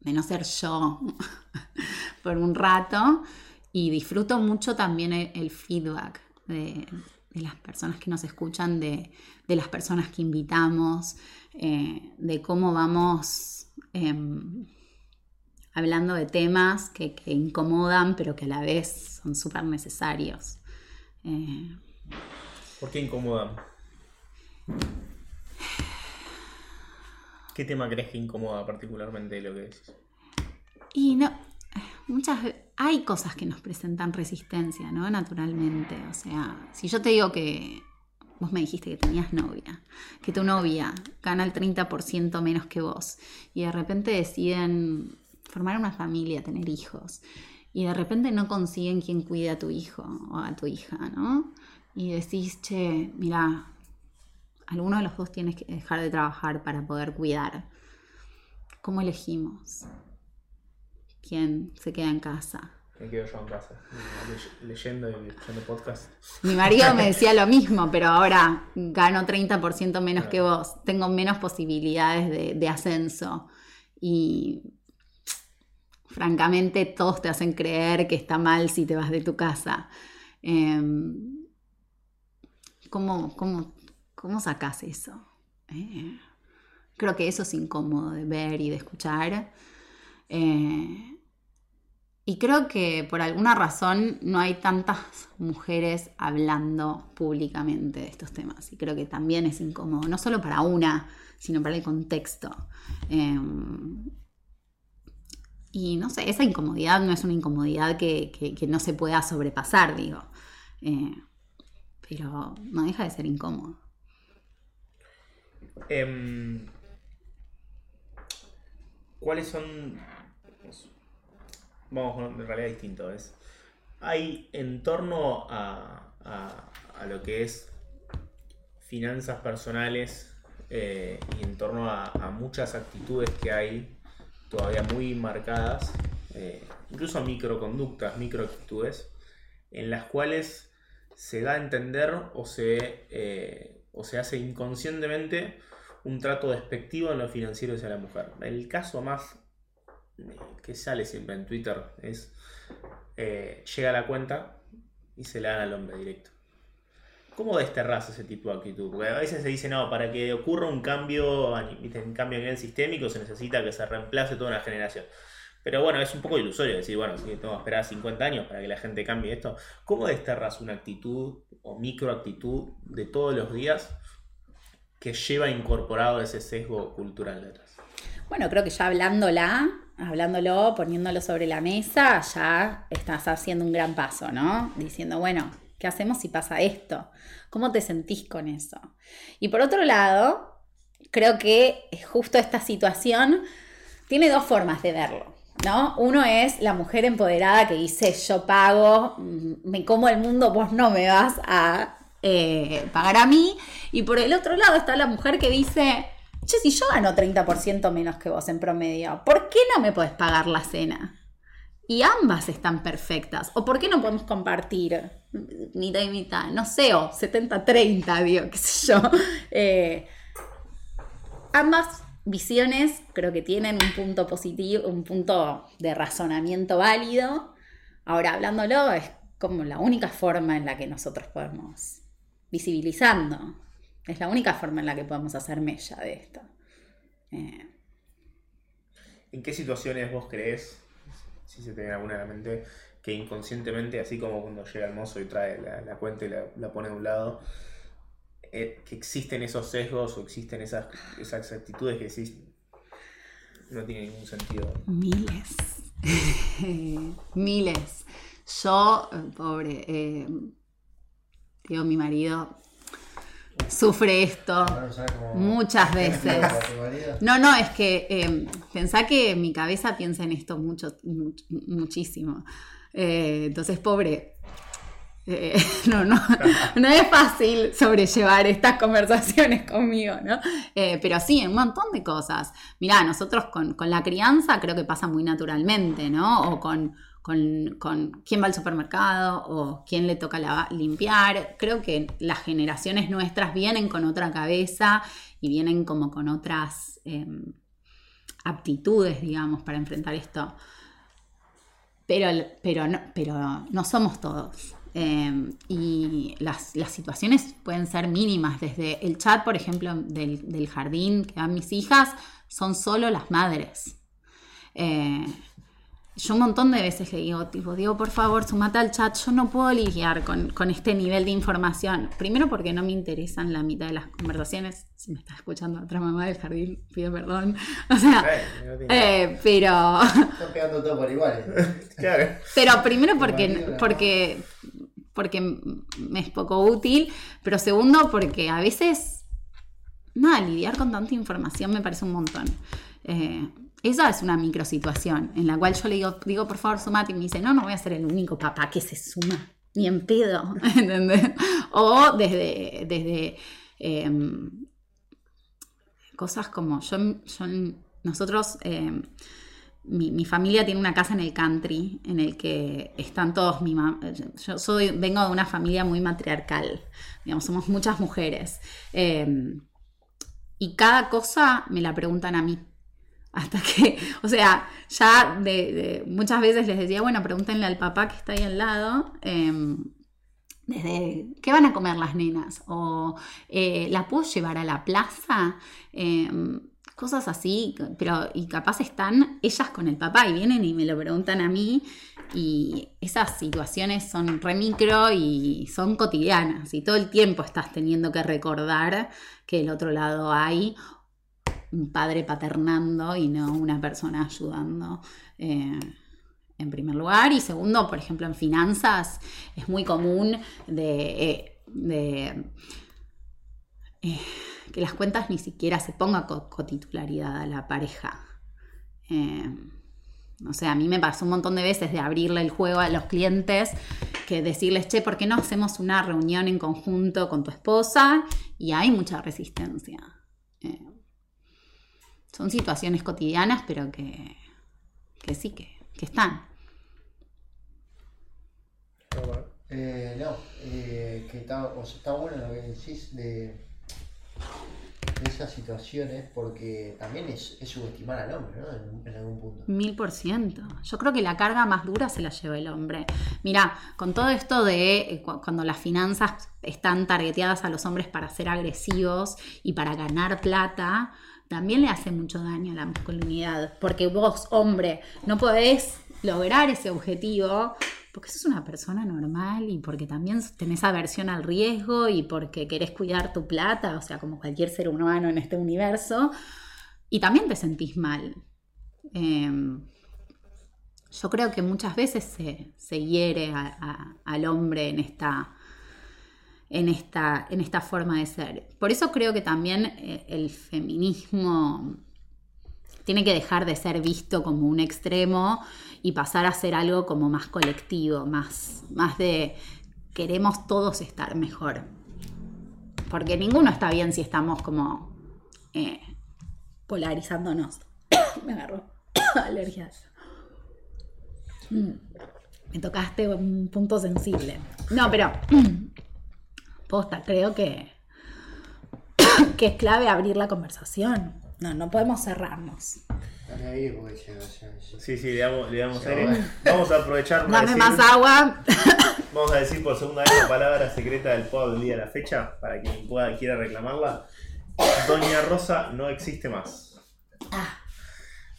B: de no ser yo (laughs) por un rato y disfruto mucho también el, feedback de, las personas que nos escuchan, de, las personas que invitamos, eh, de cómo vamos em, hablando de temas que, incomodan, pero que a la vez son súper necesarios. Eh,
A: ¿Por qué incomodan? ¿Qué tema crees que incomoda particularmente lo que decís?
B: Y no, muchas hay cosas que nos presentan resistencia, ¿no? Naturalmente. O sea, si yo te digo que vos me dijiste que tenías novia, que tu novia gana el 30% menos que vos y de repente deciden formar una familia, tener hijos, y de repente no consiguen quien cuide a tu hijo o a tu hija, ¿no? Y decís, che, mira, alguno de los dos tienes que dejar de trabajar para poder cuidar. ¿Cómo elegimos? ¿Quién se queda en casa?
A: Me quedo yo en casa, leyendo y escuchando podcast.
B: Mi marido me decía lo mismo, pero ahora gano 30% menos que vos, tengo menos posibilidades de, de ascenso. Y francamente todos te hacen creer que está mal si te vas de tu casa. Em, ¿cómo, cómo, sacas eso? Eh, creo que eso es incómodo de ver y de escuchar. Eh, y creo que por alguna razón no hay tantas mujeres hablando públicamente de estos temas. Y creo que también es incómodo, no solo para una, sino para el contexto. Y no sé, esa incomodidad no es una incomodidad que, no se pueda sobrepasar, digo. Eh, pero no deja de ser incómodo.
A: Em, ¿Cuáles son... Vamos, en realidad distinto. Es, hay en torno a, lo que es finanzas personales eh, y en torno a, a muchas actitudes que hay todavía muy marcadas, eh, incluso microconductas, microactitudes, en las cuales se da a entender o se, eh, o se hace inconscientemente un trato despectivo en lo financiero hacia la mujer. El caso más eh, que sale siempre en Twitter es llega a la cuenta y se la dan al hombre directo. ¿Cómo desterras ese tipo de actitud? Porque a veces se dice, no, para que ocurra un cambio, un cambio a nivel sistémico se necesita que se reemplace toda una generación. Pero bueno, es un poco ilusorio decir, bueno, si tengo que esperar 50 años para que la gente cambie esto. ¿Cómo desterras una actitud o microactitud de todos los días que lleva incorporado ese sesgo cultural detrás?
B: Bueno, creo que ya hablándola, hablándolo, poniéndolo sobre la mesa, ya estás haciendo un gran paso, ¿no? Diciendo, bueno, ¿qué hacemos si pasa esto? ¿Cómo te sentís con eso? Y por otro lado, creo que justo esta situación tiene dos formas de verlo. ¿No? Uno es la mujer empoderada que dice yo pago, mm, me como el mundo, vos no me vas a eh, pagar a mí. Y por el otro lado está la mujer que dice, che, si yo gano 30% menos que vos en promedio, ¿por qué no me podés pagar la cena? Y ambas están perfectas. ¿O por qué no podemos compartir mitad y mitad? No sé, o 70-30, digo, qué sé yo. Eh, ambas visiones creo que tienen un punto positivo, un punto de razonamiento válido. Ahora, hablándolo, es como la única forma en la que nosotros podemos visibilizando. Es la única forma en la que podemos hacer mella de esto. Eh,
A: ¿En qué situaciones vos crees, si se te alguna en la mente, que inconscientemente, así como cuando llega el mozo y trae la, cuenta y la, pone a un lado, eh, que existen esos sesgos o existen esas, esas actitudes que decís no tiene ningún sentido?
B: Miles. (laughs) Miles. Yo, eh, pobre, digo, mi marido sufre esto muchas veces. No, no, es que eh, pensá que mi cabeza piensa en esto mucho, muchísimo. Eh, entonces, pobre. Eh, (laughs) no, no, (laughs) no es fácil sobrellevar estas conversaciones conmigo, ¿no? pero sí, un montón de cosas. Mirá, nosotros con, con la crianza creo que pasa muy naturalmente, ¿no? O con, con, quién va al supermercado o quién le toca limpiar. Creo que las generaciones nuestras vienen con otra cabeza y vienen como con otras em, aptitudes, digamos, para enfrentar esto. Pero, pero, no, pero no somos todos. Em, y las, situaciones pueden ser mínimas. Desde el chat, por ejemplo, del, del jardín que dan mis hijas, son solo las madres. Eh, yo un montón de veces le digo, tipo, digo, por favor, sumate al chat, yo no puedo lidiar con, este nivel de información. Primero porque no me interesan la mitad de las conversaciones. Si me está escuchando otra mamá del jardín, pido perdón. (laughs) O sea, eh, pero... (laughs)
C: Están pegando todo por igual. (laughs)
A: claro.
B: Pero primero porque, porque, porque me es poco útil, pero segundo porque a veces, nada, lidiar con tanta información me parece un montón. Eh, esa es una microsituación en la cual yo le digo, digo, por favor, sumate. Y me dice, no, no voy a ser el único papá que se suma, ni en pedo. (laughs) O desde, desde em, cosas como, yo, nosotros, em, mi, familia tiene una casa en el country en el que están todos mi yo soy, vengo de una familia muy matriarcal, digamos, somos muchas mujeres. Em, y cada cosa me la preguntan a mí. Hasta que, (laughs) o sea, ya de, muchas veces les decía, bueno, pregúntenle al papá que está ahí al lado, em, desde qué van a comer las nenas, o eh, la puedo llevar a la plaza, em, cosas así, pero y capaz están ellas con el papá y vienen y me lo preguntan a mí, y esas situaciones son re micro y son cotidianas, y todo el tiempo estás teniendo que recordar que del otro lado hay un padre paternando y no una persona ayudando. Eh, en primer lugar. Y segundo, por ejemplo, en finanzas es muy común de, eh, eh, que las cuentas ni siquiera se ponga cotitularidad a la pareja. o sea, a mí me pasó un montón de veces de abrirle el juego a los clientes, que decirles, che, ¿por qué no hacemos una reunión en conjunto con tu esposa? Y hay mucha resistencia son situaciones cotidianas, pero que, sí, que, están.
C: Eh, no, eh, que está, o sea, está bueno lo que decís de, esas situaciones porque también es, subestimar al hombre, ¿no? En, algún punto.
B: Mil por ciento. Yo creo que la carga más dura se la lleva el hombre. Mira, con todo esto de eh, cuando las finanzas están targeteadas a los hombres para ser agresivos y para ganar plata, también le hace mucho daño a la masculinidad, porque vos, hombre, no podés lograr ese objetivo porque sos una persona normal y porque también tenés aversión al riesgo y porque querés cuidar tu plata, o sea, como cualquier ser humano en este universo, y también te sentís mal. Em, yo creo que muchas veces se, hiere al hombre en esta, en, esta, en esta forma de ser. Por eso creo que también eh, el feminismo tiene que dejar de ser visto como un extremo y pasar a ser algo como más colectivo, más, más de queremos todos estar mejor. Porque ninguno está bien si estamos como eh, polarizándonos. (coughs) Me agarró (coughs) alergias. Mm. Me tocaste un punto sensible. No, pero posta, creo que, (coughs) que es clave abrir la conversación. No, no podemos cerrarnos.
A: Sí, sí, le damos, le damos aire. (laughs) Vamos a aprovechar.
B: Dame más agua. (coughs)
A: Vamos a decir por segunda vez la palabra secreta del pod del día de la fecha, para quien pueda quiera reclamarla. Doña Rosa no existe más. Ah.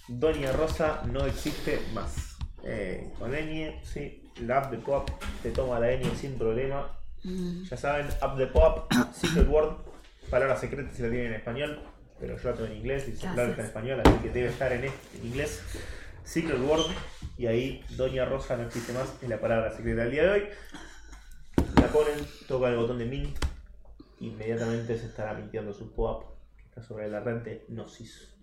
A: Doña Rosa no existe más. Eh, con ñ, sí, la app de pop te toma la ñ sin problema. Mm. Ya saben, app de pop, (coughs) secret word, palabra secreta si la tienen en español pero yo la tengo en inglés y celular está en español, así que debe estar en, en inglés. Secret Word, y ahí Doña Rosa no existe más, es la palabra secreta del día de hoy. La ponen, toca el botón de Mint, inmediatamente se estará mintiendo su pop que está sobre la rente Gnosis.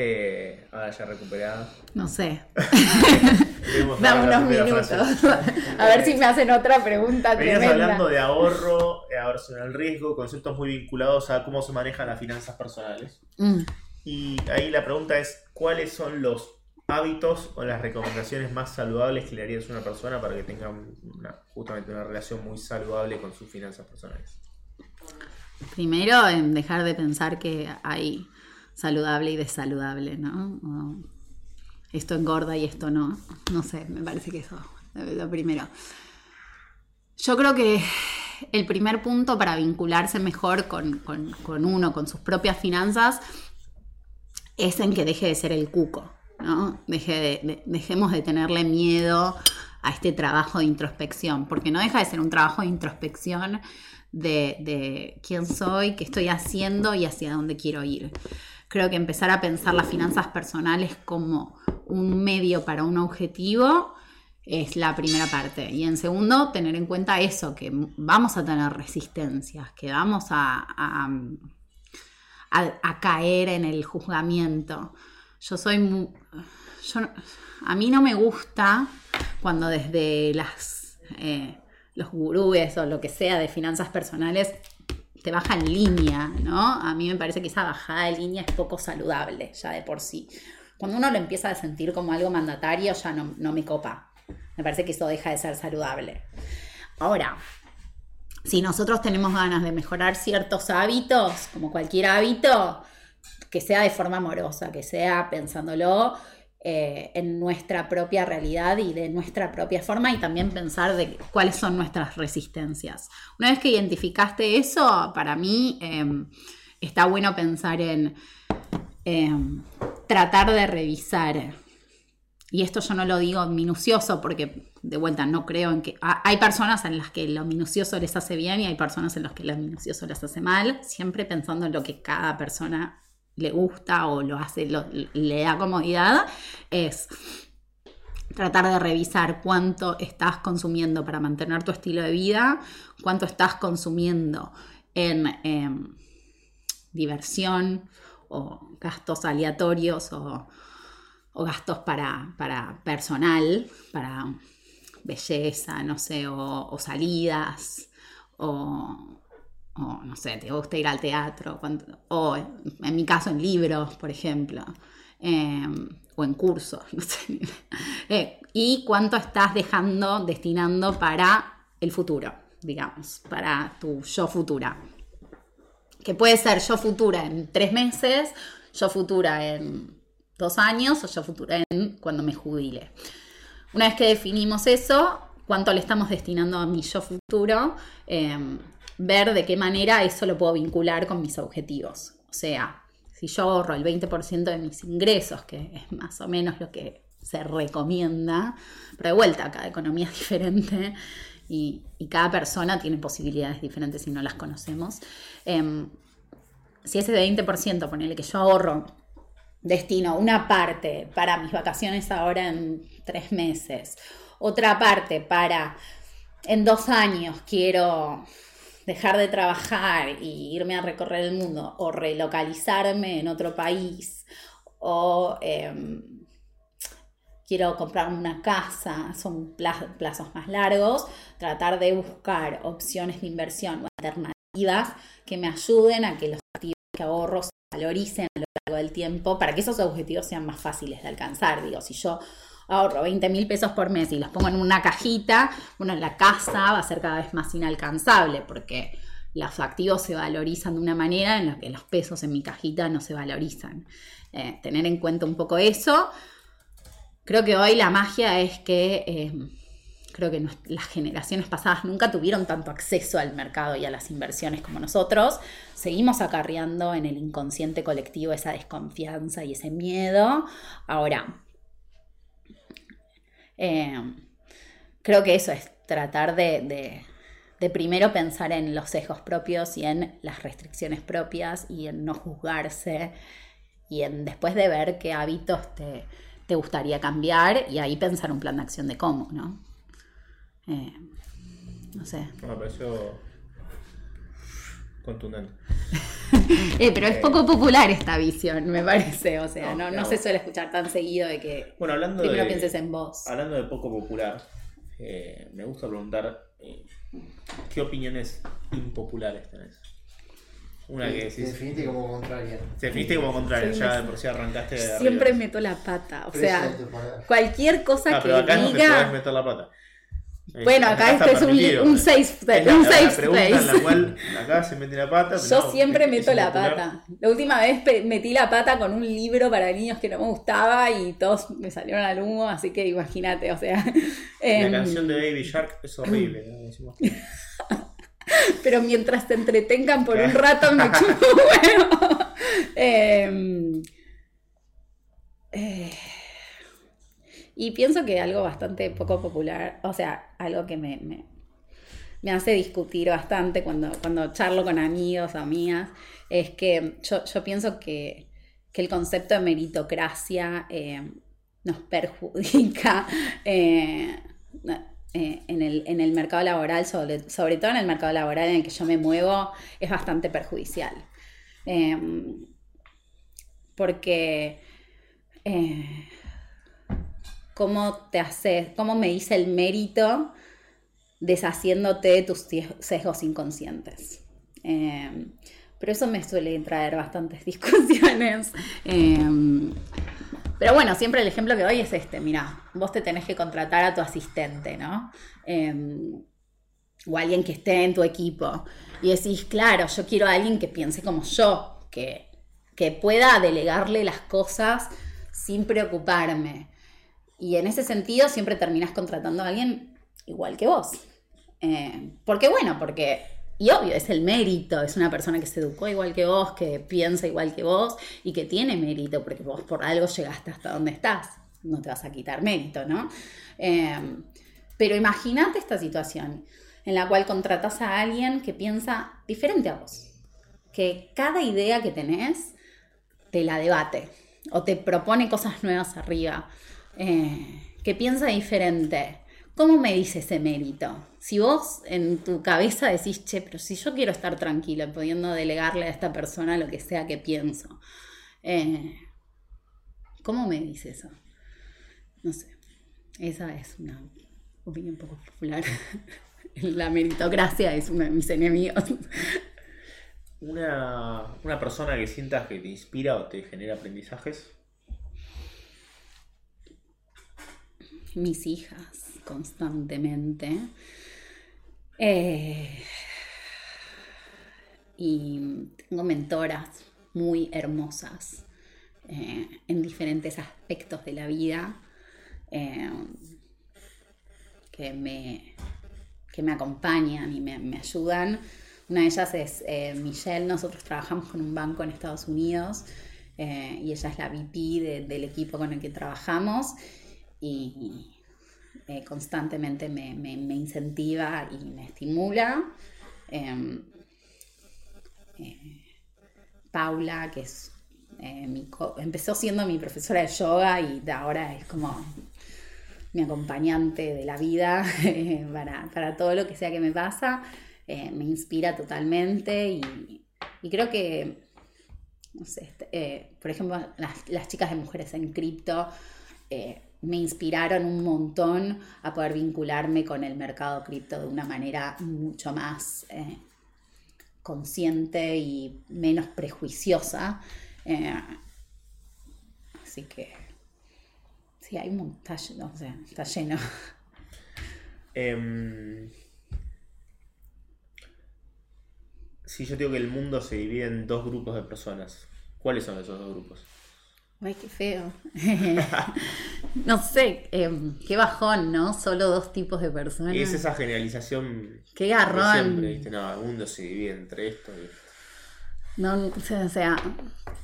A: Eh, ahora ya recuperada.
B: No sé. (laughs) Dame unos minutos. a ver si me hacen otra pregunta.
A: Venías hablando de ahorro, aversión al riesgo, conceptos muy vinculados a cómo se manejan las finanzas personales. Mm. Y ahí la pregunta es: ¿cuáles son los hábitos o las recomendaciones más saludables que le harías a una persona para que tenga justamente una relación muy saludable con sus finanzas personales?
B: Primero, en dejar de pensar que hay saludable y desaludable, ¿no? esto engorda y esto no. No sé, me parece que eso es lo primero. Yo creo que el primer punto para vincularse mejor con, uno, con sus propias finanzas, es en que deje de ser el cuco, ¿no? Deje dejemos de tenerle miedo a este trabajo de introspección, porque no deja de ser un trabajo de introspección de, de quién soy, qué estoy haciendo y hacia dónde quiero ir. Creo que empezar a pensar las finanzas personales como un medio para un objetivo es la primera parte. Y en segundo, tener en cuenta eso, que vamos a tener resistencias, que vamos a, caer en el juzgamiento. Yo soy muy, a mí no me gusta cuando desde las, eh, los gurúes o lo que sea de finanzas personales te baja en línea, ¿no? A mí me parece que esa bajada de línea es poco saludable ya de por sí. Cuando uno lo empieza a sentir como algo mandatario, ya no, no me copa. Me parece que eso deja de ser saludable. Ahora, si nosotros tenemos ganas de mejorar ciertos hábitos, como cualquier hábito, que sea de forma amorosa, que sea pensándolo eh, en nuestra propia realidad y de nuestra propia forma y también pensar de cuáles son nuestras resistencias. Una vez que identificaste eso, para mí em, está bueno pensar en em, tratar de revisar. Y esto yo no lo digo minucioso porque de vuelta no creo en que... Hay personas en las que lo minucioso les hace bien y hay personas en las que lo minucioso les hace mal, siempre pensando en lo que cada persona le gusta o lo hace, le da comodidad, es tratar de revisar cuánto estás consumiendo para mantener tu estilo de vida, cuánto estás consumiendo en em, diversión o gastos aleatorios o, gastos para, personal, para belleza, no sé, o salidas, o, o no sé, te gusta ir al teatro, o en mi caso en libros, por ejemplo, em, o en cursos, (laughs) no sé. Eh, y cuánto estás dejando, destinando para el futuro, digamos, para tu yo futura. Que puede ser yo futura en tres meses, yo futura en dos años o yo futura en cuando me jubile. Una vez que definimos eso, cuánto le estamos destinando a mi yo futuro, em, ver de qué manera eso lo puedo vincular con mis objetivos. O sea, si yo ahorro el 20% de mis ingresos, que es más o menos lo que se recomienda, pero de vuelta, cada economía es diferente y, cada persona tiene posibilidades diferentes si no las conocemos. Em, si ese 20%, ponele que yo ahorro, destino una parte para mis vacaciones ahora en tres meses, otra parte para en dos años quiero dejar de trabajar y irme a recorrer el mundo o relocalizarme en otro país o em, quiero comprar una casa, son plazos más largos, tratar de buscar opciones de inversión o alternativas que me ayuden a que los activos que ahorro se valoricen a lo largo del tiempo para que esos objetivos sean más fáciles de alcanzar. Digo, si yo ahorro 20 mil pesos por mes y los pongo en una cajita, bueno, la casa va a ser cada vez más inalcanzable porque los activos se valorizan de una manera en la que los pesos en mi cajita no se valorizan. Eh, tener en cuenta un poco eso. Creo que hoy la magia es que eh, creo que las generaciones pasadas nunca tuvieron tanto acceso al mercado y a las inversiones como nosotros. Seguimos acarreando en el inconsciente colectivo esa desconfianza y ese miedo. Ahora, eh, creo que eso es tratar de, primero pensar en los sesgos propios y en las restricciones propias y en no juzgarse y en después de ver qué hábitos te, gustaría cambiar y ahí pensar un plan de acción de cómo, ¿no? Eh, no sé.
A: Me pareció contundente. (laughs)
B: Eh, pero es poco popular esta visión, me parece. O sea, no, no, se suele escuchar tan seguido de que
A: bueno, hablando
B: primero
A: de,
B: pienses en vos.
A: Hablando de poco popular, eh, me gusta preguntar eh, qué opiniones impopulares tenés.
C: Una que decís. Te definiste como contraria.
A: Te definiste como contraria, ya de por si arrancaste de
B: Siempre meto la pata. O sea, cualquier cosa ah,
A: que pero acá
B: diga.
A: No te podés meter la pata.
B: Bueno, acá, este es un, un safe,
A: space. un safe space. En la cual acá se mete la pata.
B: Yo siempre meto la pata. La última vez metí la pata con un libro para niños que no me gustaba y todos me salieron al humo, así que imagínate, o sea. (laughs)
A: La em, canción de Baby Shark es horrible. (laughs)
B: Pero mientras te entretengan por un rato me (laughs) chupo bueno. eh, eh, y pienso que algo bastante poco popular, o sea, algo que me, me, hace discutir bastante cuando, cuando charlo con amigos amigas, es que yo, pienso que, el concepto de meritocracia eh, nos perjudica (laughs) eh, eh, en, el, mercado laboral, sobre, sobre, todo en el mercado laboral en el que yo me muevo, es bastante perjudicial. porque cómo te haces, cómo me dice el mérito deshaciéndote de tus sesgos inconscientes. Em, pero eso me suele traer bastantes (laughs) discusiones. Em, pero bueno, siempre el ejemplo que doy es este, mira, vos te tenés que contratar a tu asistente, ¿no? Em, o alguien que esté en tu equipo. Y decís, claro, yo quiero a alguien que piense como yo, que, que pueda delegarle las cosas sin preocuparme. Y en ese sentido siempre terminas contratando a alguien igual que vos. Eh, porque bueno, porque, y obvio, es el mérito, es una persona que se educó igual que vos, que piensa igual que vos y que tiene mérito, porque vos por algo llegaste hasta donde estás, no te vas a quitar mérito, ¿no? Eh, pero imagínate esta situación en la cual contratas a alguien que piensa diferente a vos, que cada idea que tenés te la debate o te propone cosas nuevas arriba eh, que piensa diferente, ¿cómo me dice ese mérito? Si vos en tu cabeza decís, che, pero si yo quiero estar tranquila pudiendo delegarle a esta persona lo que sea que pienso, eh, ¿cómo me dice eso? No sé, esa es una opinión poco popular. (laughs) La meritocracia es uno de mis enemigos. (laughs)
A: Una, una persona que sientas que te inspira o te genera aprendizajes.
B: Mis hijas constantemente. Eh, y tengo mentoras muy hermosas eh, en diferentes aspectos de la vida eh, que, me, que me acompañan y me, me ayudan. Una de ellas es Michelle, nosotros trabajamos con un banco en Estados Unidos y ella es la VP de- del equipo con el que trabajamos y eh, constantemente me, me- incentiva y me estimula. Em, eh, Paula, que es eh, mi empezó siendo mi profesora de yoga y ahora es como mi acompañante de la vida (laughs) para, para todo lo que sea que me pasa. Me inspira totalmente y, y creo que, este, por ejemplo, las, las chicas de mujeres en cripto me inspiraron un montón a poder vincularme con el mercado cripto de una manera mucho más eh, consciente y menos prejuiciosa. Eh, así que, sí, hay un montón, o sea, está lleno.
A: Em, si yo digo que el mundo se divide en dos grupos de personas, ¿cuáles son esos dos grupos?
B: Ay, qué feo. (laughs) no sé, em, qué bajón, ¿no? Solo dos tipos de personas.
A: Y es esa generalización
B: Qué garrón.
A: siempre, ¿viste? No, el mundo se divide entre esto y esto.
B: No, o sea,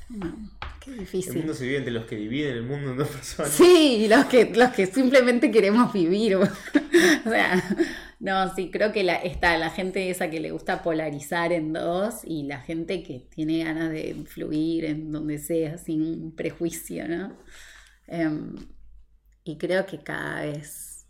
B: no, qué
A: El
B: difícil.
A: mundo se divide entre los que dividen el mundo en dos personas.
B: Sí, los que, los que simplemente queremos vivir. (laughs) o sea, no, sí, creo que la, está la gente esa que le gusta polarizar en dos y la gente que tiene ganas de fluir en donde sea, sin prejuicio, ¿no? Em, y creo que cada vez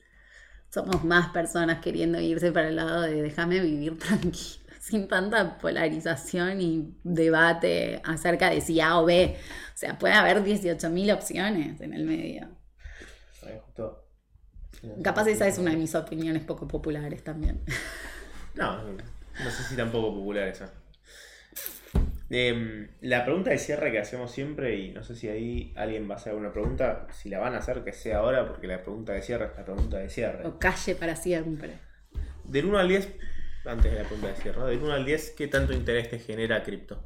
B: somos más personas queriendo irse para el lado de déjame vivir (laughs) tranquilo, sin tanta polarización y debate acerca de si A o B. O sea, puede haber 18.000 opciones en el medio.
A: Justo-
B: Capaz esa es una de mis opiniones poco populares también.
A: No, no sé si tampoco popular esa. Em, la pregunta de cierre que hacemos siempre, y no sé si ahí alguien va a hacer alguna pregunta, si la van a hacer, que sea ahora, porque la pregunta de cierre es la pregunta de cierre.
B: O calle para siempre.
A: Del 1 al 10, antes de la pregunta de cierre, ¿no? del 1 al 10, ¿qué tanto interés te genera cripto?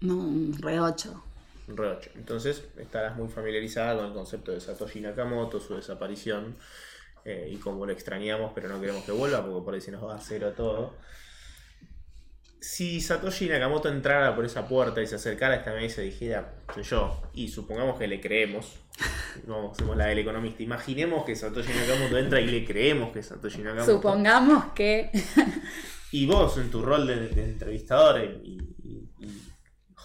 B: No, un re 8.
A: Un re 8. Entonces estarás muy familiarizada con el concepto de Satoshi Nakamoto, su desaparición, eh, y cómo lo extrañamos, pero no queremos que vuelva, porque por ahí se nos va a cero todo. Si Satoshi Nakamoto entrara por esa puerta y se acercara a esta mesa y dijera, soy yo, y supongamos que le creemos, (laughs) no hacemos la del economista, imaginemos que Satoshi Nakamoto entra y le creemos que Satoshi Nakamoto.
B: Supongamos que. (laughs)
A: Y vos, en tu rol de, de entrevistador y, y- y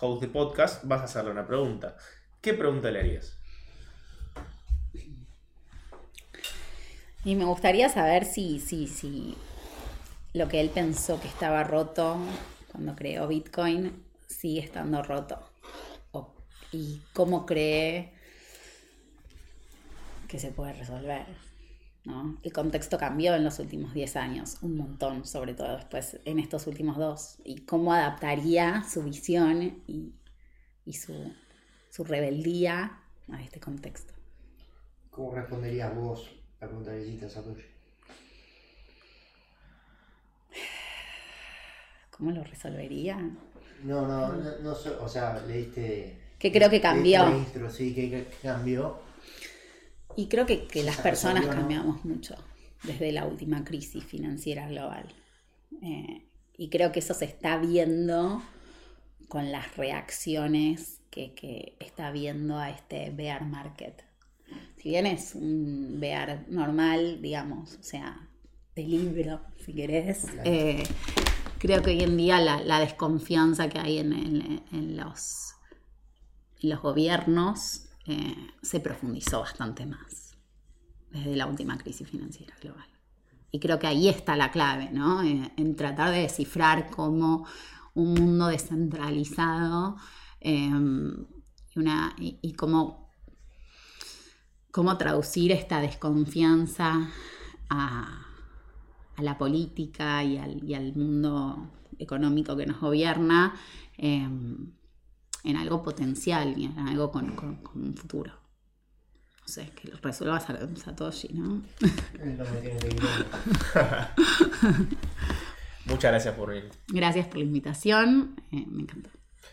A: host de podcast, vas a hacerle una pregunta. ¿Qué pregunta le harías?
B: Y me gustaría saber si, si, si lo que él pensó que estaba roto cuando creó Bitcoin sigue estando roto. Y cómo cree que se puede resolver. ¿no? El contexto cambió en los últimos 10 años, un montón, sobre todo después en estos últimos dos. Y cómo adaptaría su visión y, su, su rebeldía a este contexto.
C: ¿Cómo responderías vos la pregunta a Satoshi?
B: ¿Cómo lo resolvería?
C: No, no, no, no sé, o sea, le diste...
B: Que creo que cambió.
C: la intro, sí, que, que cambió.
B: Y creo que, que las personas
C: ¿no?
B: cambiamos mucho desde la última crisis financiera global. Eh, y creo que eso se está viendo con las reacciones que, que está viendo a este bear market. Si bien es un bear normal, digamos, o sea, de libro, si querés, eh, creo que hoy en día la, desconfianza que hay en, los, gobiernos eh, se profundizó bastante más desde la última crisis financiera global. Y creo que ahí está la clave, ¿no? Eh, en tratar de descifrar cómo un mundo descentralizado una, y, y cómo, cómo traducir esta desconfianza a, a la política y al, y al mundo económico que nos gobierna eh, en algo potencial y en algo con, con- con un futuro. No sé, que lo resuelva Sa- Satoshi, ¿no? (laughs)
A: Muchas gracias por venir.
B: Gracias por la invitación, eh, me encantó.